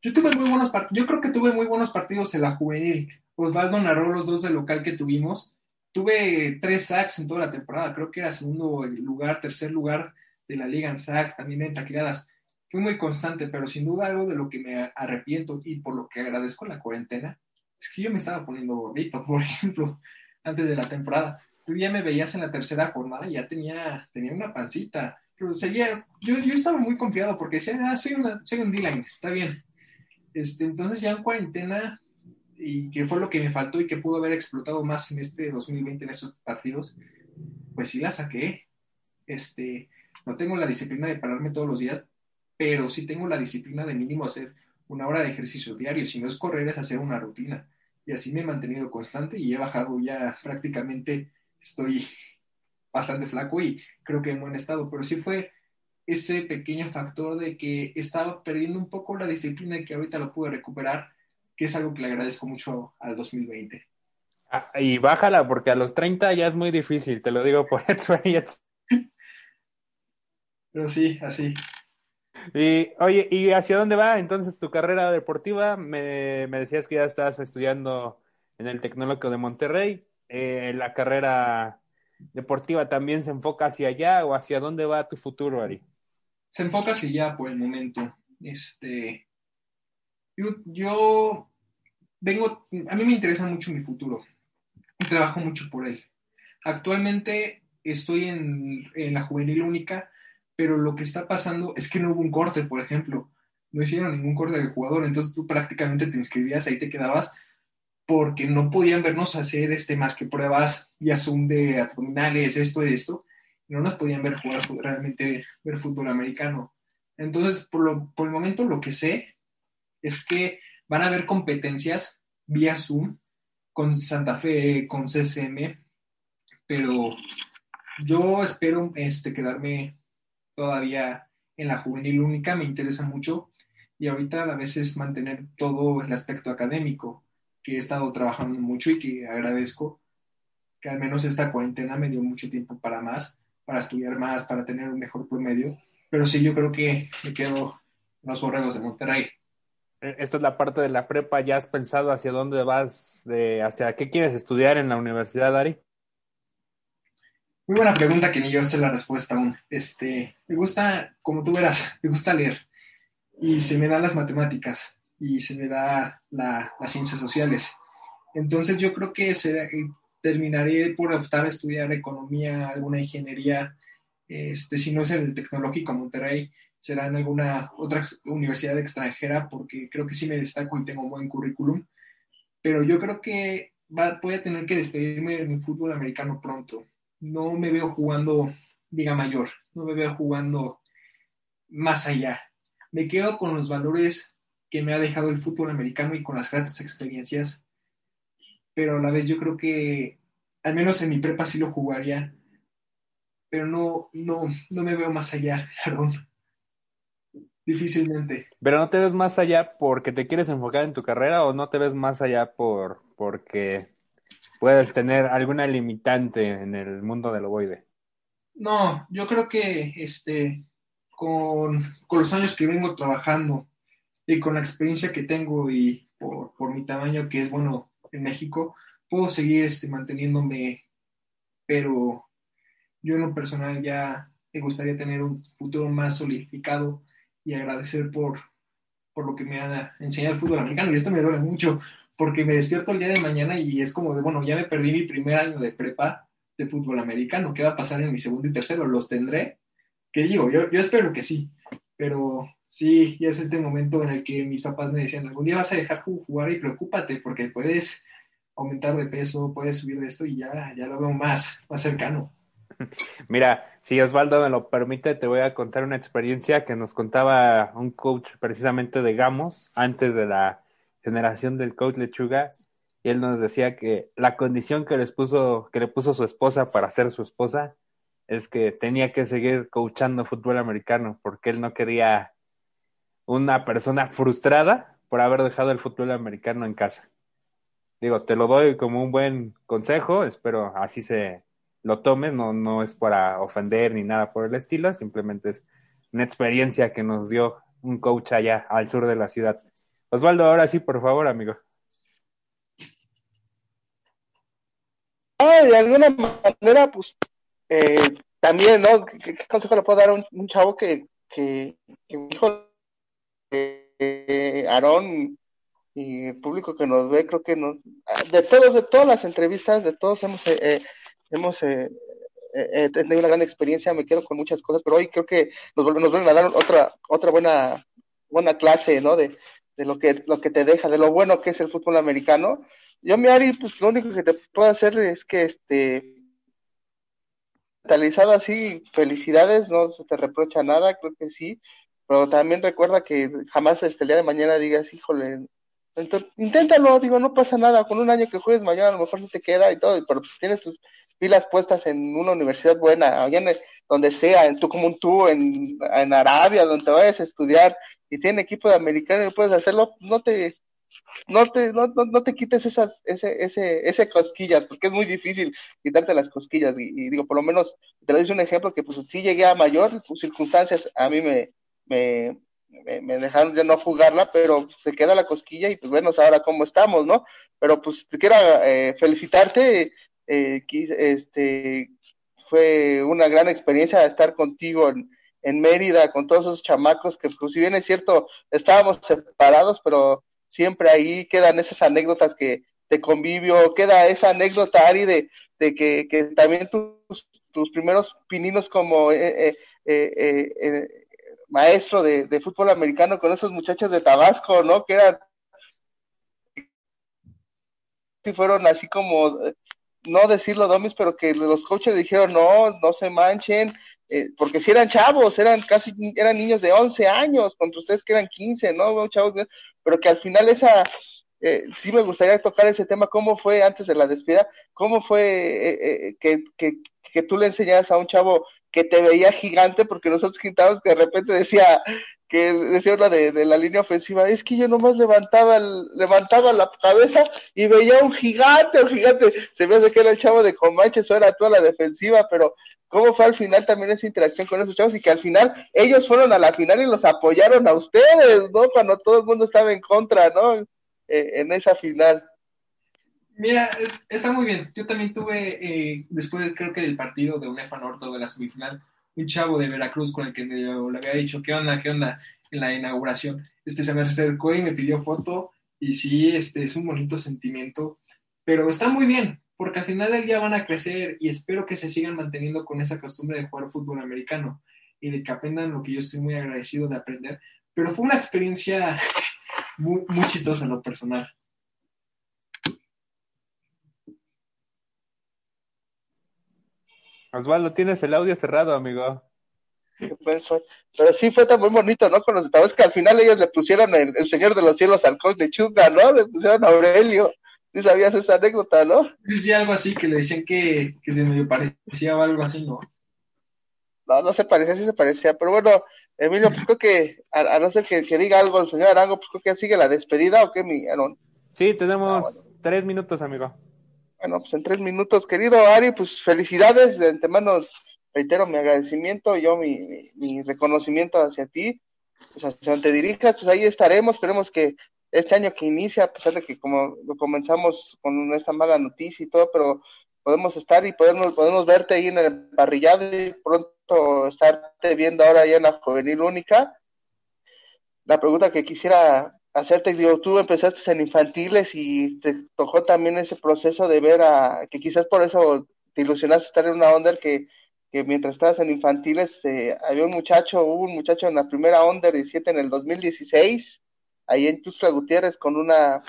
Yo tuve muy buenos partidos, yo creo que tuve muy buenos partidos en la juvenil, Osvaldo narró los dos de local que tuvimos. Tuve tres sacks en toda la temporada, creo que era segundo lugar, tercer lugar de la liga en sacks, también en tacleadas. Fui muy constante, pero sin duda algo de lo que me arrepiento y por lo que agradezco la cuarentena es que yo me estaba poniendo gordito, por ejemplo, antes de la temporada. Tú ya me veías en la tercera jornada y ya tenía, tenía una pancita. Pero seguía, yo, yo estaba muy confiado porque decía, ah, soy, una, soy un D-line, está bien. Este, entonces ya en cuarentena, y que fue lo que me faltó y que pudo haber explotado más en este 2020 en esos partidos, pues sí la saqué. Este, no tengo la disciplina de pararme todos los días, pero sí tengo la disciplina de mínimo hacer una hora de ejercicio diario. Si no es correr, es hacer una rutina. Y así me he mantenido constante y he bajado ya prácticamente, estoy bastante flaco y creo que en buen estado, pero sí fue ese pequeño factor de que estaba perdiendo un poco la disciplina y que ahorita lo pude recuperar, que es algo que le agradezco mucho al 2020. Ah, y bájala, porque a los 30 ya es muy difícil, te lo digo por experiencia. Pero sí, así. Y oye, ¿y hacia dónde va entonces tu carrera deportiva? Me, me decías que ya estás estudiando en el Tecnológico de Monterrey. Eh, ¿La carrera deportiva también se enfoca hacia allá o hacia dónde va tu futuro, Ari? Se enfoca hacia allá por el momento. Este, yo, yo vengo, a mí me interesa mucho mi futuro y trabajo mucho por él. Actualmente estoy en, en la juvenil única pero lo que está pasando es que no hubo un corte, por ejemplo. No hicieron ningún corte de jugador, entonces tú prácticamente te inscribías, ahí te quedabas, porque no podían vernos hacer este más que pruebas y Zoom de abdominales, esto y esto, no nos podían ver jugar realmente, ver fútbol americano. Entonces, por, lo, por el momento, lo que sé es que van a haber competencias vía Zoom con Santa Fe, con CCM, pero yo espero este, quedarme todavía en la juvenil única, me interesa mucho y ahorita a veces mantener todo el aspecto académico, que he estado trabajando mucho y que agradezco que al menos esta cuarentena me dio mucho tiempo para más, para estudiar más, para tener un mejor promedio, pero sí yo creo que me quedo en los borregos de Monterrey. Eh, esta es la parte de la prepa, ¿ya has pensado hacia dónde vas, de, hacia qué quieres estudiar en la universidad, Ari? Muy buena pregunta que ni yo sé la respuesta aún. Este, me gusta, como tú verás, me gusta leer y se me dan las matemáticas y se me da las ciencias sociales. Entonces yo creo que terminaré por optar a estudiar economía, alguna ingeniería, este, si no es en el Tecnológico Monterrey, será en alguna otra universidad extranjera porque creo que sí me destaco y tengo un buen currículum. Pero yo creo que voy a tener que despedirme de mi fútbol americano pronto no me veo jugando Liga Mayor, no me veo jugando más allá. Me quedo con los valores que me ha dejado el fútbol americano y con las grandes experiencias, pero a la vez yo creo que al menos en mi prepa sí lo jugaría, pero no, no, no me veo más allá, Aaron. Difícilmente. Pero no te ves más allá porque te quieres enfocar en tu carrera o no te ves más allá por porque puedes tener alguna limitante en el mundo del ovoide. No, yo creo que este, con, los años que vengo trabajando y con la experiencia que tengo y por, mi tamaño que es bueno en México, puedo seguir este, manteniéndome, pero yo en lo personal ya me gustaría tener un futuro más solidificado y agradecer por, por lo que me ha enseñado el fútbol americano. Y esto me duele mucho porque me despierto el día de mañana y es como de, bueno, ya me perdí mi primer año de prepa de fútbol americano, ¿qué va a pasar en mi segundo y tercero? ¿Los tendré? ¿Qué digo? Yo, yo espero que sí, pero sí, ya es este momento en el que mis papás me decían, algún día vas a dejar jugar y preocúpate porque puedes aumentar de peso, puedes subir de esto y ya, ya lo veo más, más cercano. Mira, si Osvaldo me lo permite, te voy a contar una experiencia que nos contaba un coach precisamente de Gamos antes de la generación del coach Lechuga, y él nos decía que la condición que les puso, que le puso su esposa para ser su esposa, es que tenía que seguir coachando fútbol americano, porque él no quería una persona frustrada por haber dejado el fútbol americano en casa. Digo, te lo doy como un buen consejo, espero así se lo tomes, no, no es para ofender ni nada por el estilo, simplemente es una experiencia que nos dio un coach allá al sur de la ciudad. Osvaldo, ahora sí, por favor, amigo. de alguna manera, pues, eh, también, ¿no? ¿Qué, consejo le puedo dar a un, chavo que, que, que hijo, Aarón y el público que nos ve, creo que nos, de todos, de todas las entrevistas, de todos hemos, eh, eh hemos eh, tenido una gran experiencia, me quedo con muchas cosas, pero hoy creo que nos vuelven, nos vuelven a dar otra, otra buena, buena clase, ¿no? De, de lo que, lo que te deja, de lo bueno que es el fútbol americano. Yo, mi Ari, pues lo único que te puedo hacer es que, este, mentalizado así, felicidades, no se te reprocha nada, creo que sí, pero también recuerda que jamás este, el día de mañana digas, híjole, inténtalo, digo, no pasa nada, con un año que juegues mañana a lo mejor se te queda y todo, pero pues tienes tus pilas puestas en una universidad buena, allá donde sea, en tú como tú, en, en Arabia, donde te vayas a estudiar, y tiene equipo de americano y puedes hacerlo, no te, no te, no, no, te quites esas, ese, ese, ese cosquillas, porque es muy difícil quitarte las cosquillas. Y, digo, por lo menos, te lo doy un ejemplo que pues sí llegué a mayor, pues, circunstancias a mí me, me, me, dejaron ya no jugarla, pero se queda la cosquilla y pues bueno, ahora cómo estamos, ¿no? Pero pues te quiero eh, felicitarte, eh, este, fue una gran experiencia estar contigo en, en Mérida con todos esos chamacos que, pues, si bien es cierto, estábamos separados, pero siempre ahí quedan esas anécdotas que de convivio, queda esa anécdota, Ari, de, de que, que también tus, tus primeros pininos como eh, eh, eh, maestro de, de, fútbol americano con esos muchachos de Tabasco, ¿no? Que eran, si fueron así como, no decirlo domis, pero que los coaches dijeron, no, no se manchen, eh, porque si eran chavos, eran casi, eran niños de 11 años, contra ustedes que eran 15, ¿no? Chavos, pero que al final esa, eh, sí me gustaría tocar ese tema, cómo fue antes de la despedida, cómo fue eh, que, que, que, tú le enseñaras a un chavo que te veía gigante, porque nosotros quintábamos que de repente decía, que decía una de, de, la línea ofensiva, es que yo nomás levantaba el, levantaba la cabeza y veía un gigante, un gigante, se me hace que era el chavo de Comanche, eso era toda la defensiva, pero cómo fue al final también esa interacción con esos chavos y que al final ellos fueron a la final y los apoyaron a ustedes, ¿no? Cuando todo el mundo estaba en contra, ¿no? Eh, en esa final. Mira, está muy bien. Yo también tuve, eh, después creo que del partido de UNEFA Norte de la semifinal, un chavo de Veracruz con el que me, le había dicho, ¿qué onda, qué onda? En la inauguración. Este se me acercó y me pidió foto y sí, este es un bonito sentimiento, pero está muy bien, porque al final del día van a crecer y espero que se sigan manteniendo con esa costumbre de jugar fútbol americano y de que aprendan lo que yo estoy muy agradecido de aprender. Pero fue una experiencia muy, muy chistosa en lo personal. Osvaldo, tienes el audio cerrado, amigo. Pero sí fue tan muy bonito, ¿no? Con los estados que al final ellos le pusieron el, Señor de los Cielos al coach de Chunga, ¿no? Le pusieron a Aurelio. ¿Sí sabías esa anécdota, no? Sí, sí, algo así, que le decían que, que se medio parecía o algo así, ¿no? No, no se parecía, sí se parecía, pero bueno, Emilio, pues creo que, a, no ser que, diga algo el señor Arango, pues creo que sigue la despedida, ¿o qué, mi Aaron? Sí, tenemos ah, tres minutos, amigo. Bueno, pues en tres minutos, querido Ari, pues felicidades, de antemano reitero mi agradecimiento, yo mi, mi, reconocimiento hacia ti, pues hacia donde te dirijas, pues ahí estaremos, esperemos que este año que inicia, a pesar de que como comenzamos con esta mala noticia y todo, pero podemos estar y podemos, podemos verte ahí en el parrillado y pronto estarte viendo ahora ya en la juvenil única. La pregunta que quisiera hacerte, digo, tú empezaste en infantiles y te tocó también ese proceso de ver a, que quizás por eso te ilusionaste estar en una under que, que mientras estabas en infantiles eh, había un muchacho, hubo un muchacho en la primera under 17 en el 2016 ahí en Tuxtla Gutiérrez con una,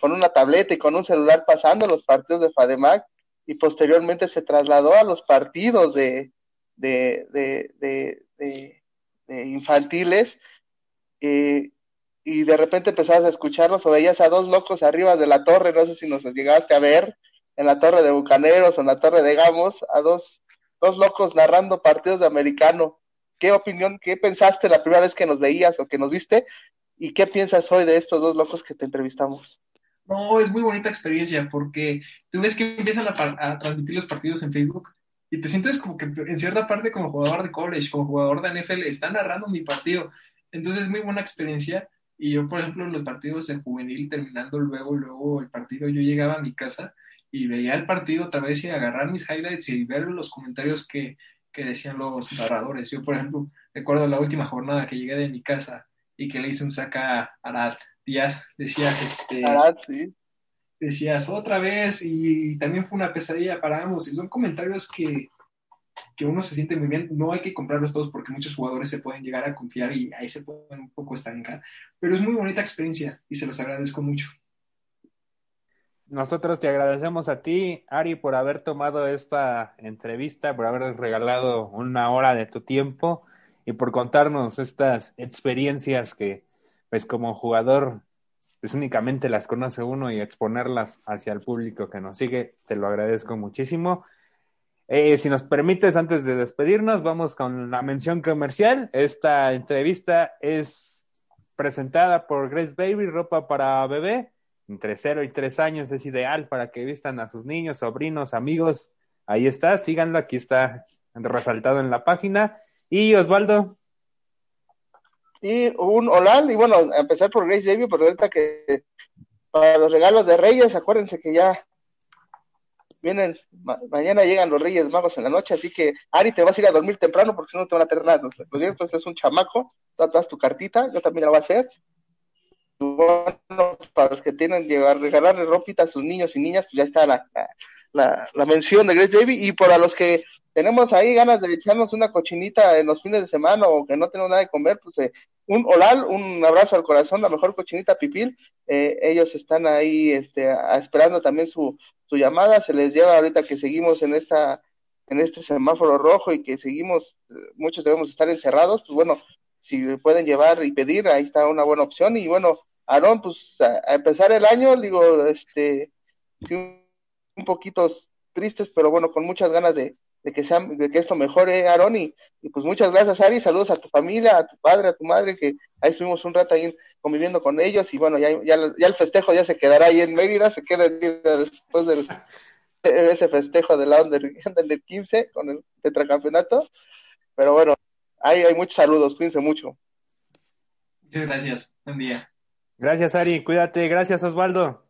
con una tableta y con un celular pasando los partidos de FADEMAC y posteriormente se trasladó a los partidos de, de, de, de, infantiles eh, y de repente empezabas a escucharlos o veías a dos locos arriba de la torre, no sé si nos llegaste a ver en la torre de Bucaneros o en la torre de Gamos, a dos, dos locos narrando partidos de americano. ¿Qué opinión, qué pensaste la primera vez que nos veías o que nos viste? ¿Y qué piensas hoy de estos dos locos que te entrevistamos? No, es muy bonita experiencia porque tú ves que empiezan a, transmitir los partidos en Facebook y te sientes como que en cierta parte como jugador de college, como jugador de NFL, están narrando mi partido. Entonces es muy buena experiencia. Y yo, por ejemplo, en los partidos de juvenil, terminando luego, luego el partido, yo llegaba a mi casa y veía el partido otra vez y agarrar mis highlights y ver los comentarios que, que decían los narradores. Yo, por ejemplo, recuerdo la última jornada que llegué de mi casa y que le hice un saca a Arad Díaz, decías, este... Arad, sí. Decías otra vez y también fue una pesadilla para ambos y son comentarios que, que uno se siente muy bien. No hay que comprarlos todos porque muchos jugadores se pueden llegar a confiar y ahí se pueden un poco estancar. Pero es muy bonita experiencia y se los agradezco mucho. Nosotros te agradecemos a ti, Ari, por haber tomado esta entrevista, por haber regalado una hora de tu tiempo y por contarnos estas experiencias que, pues como jugador, pues únicamente las conoce uno y exponerlas hacia el público que nos sigue. Te lo agradezco muchísimo. Eh, si nos permites, antes de despedirnos, vamos con la mención comercial. Esta entrevista es presentada por Grace Baby, ropa para bebé entre 0 y 3 años es ideal para que vistan a sus niños, sobrinos, amigos. Ahí está, síganlo, aquí está resaltado en la página. Y Osvaldo. Y un hola, y bueno, a empezar por Grace Baby, pero ahorita que para los regalos de Reyes, acuérdense que ya vienen, mañana llegan los Reyes Magos en la noche, así que Ari, te vas a ir a dormir temprano porque si no te van a tener nada. Entonces es un chamaco, tú das tu cartita, yo también la voy a hacer, para los que tienen llevar, regalarle ropita a sus niños y niñas, pues ya está la, la, la, mención de Grace Baby. Y para los que tenemos ahí ganas de echarnos una cochinita en los fines de semana o que no tenemos nada de comer, pues eh, un olal, un abrazo al corazón, la mejor cochinita pipil. Eh, ellos están ahí este, esperando también su, su llamada. Se les lleva ahorita que seguimos en esta en este semáforo rojo y que seguimos, muchos debemos estar encerrados, pues bueno, si pueden llevar y pedir, ahí está una buena opción. Y bueno, Aarón, pues a, empezar el año, digo, este, un poquito tristes, pero bueno, con muchas ganas de, que sea, de que esto mejore, Aarón, y, pues muchas gracias, Ari, saludos a tu familia, a tu padre, a tu madre, que ahí estuvimos un rato ahí conviviendo con ellos, y bueno, ya, ya, ya el festejo ya se quedará ahí en Mérida, se queda después del ese festejo de la Under, del 15 con el tetracampeonato, pero bueno, ahí hay muchos saludos, cuídense mucho. Muchas gracias, buen día. Gracias, Ari. Cuídate. Gracias, Osvaldo.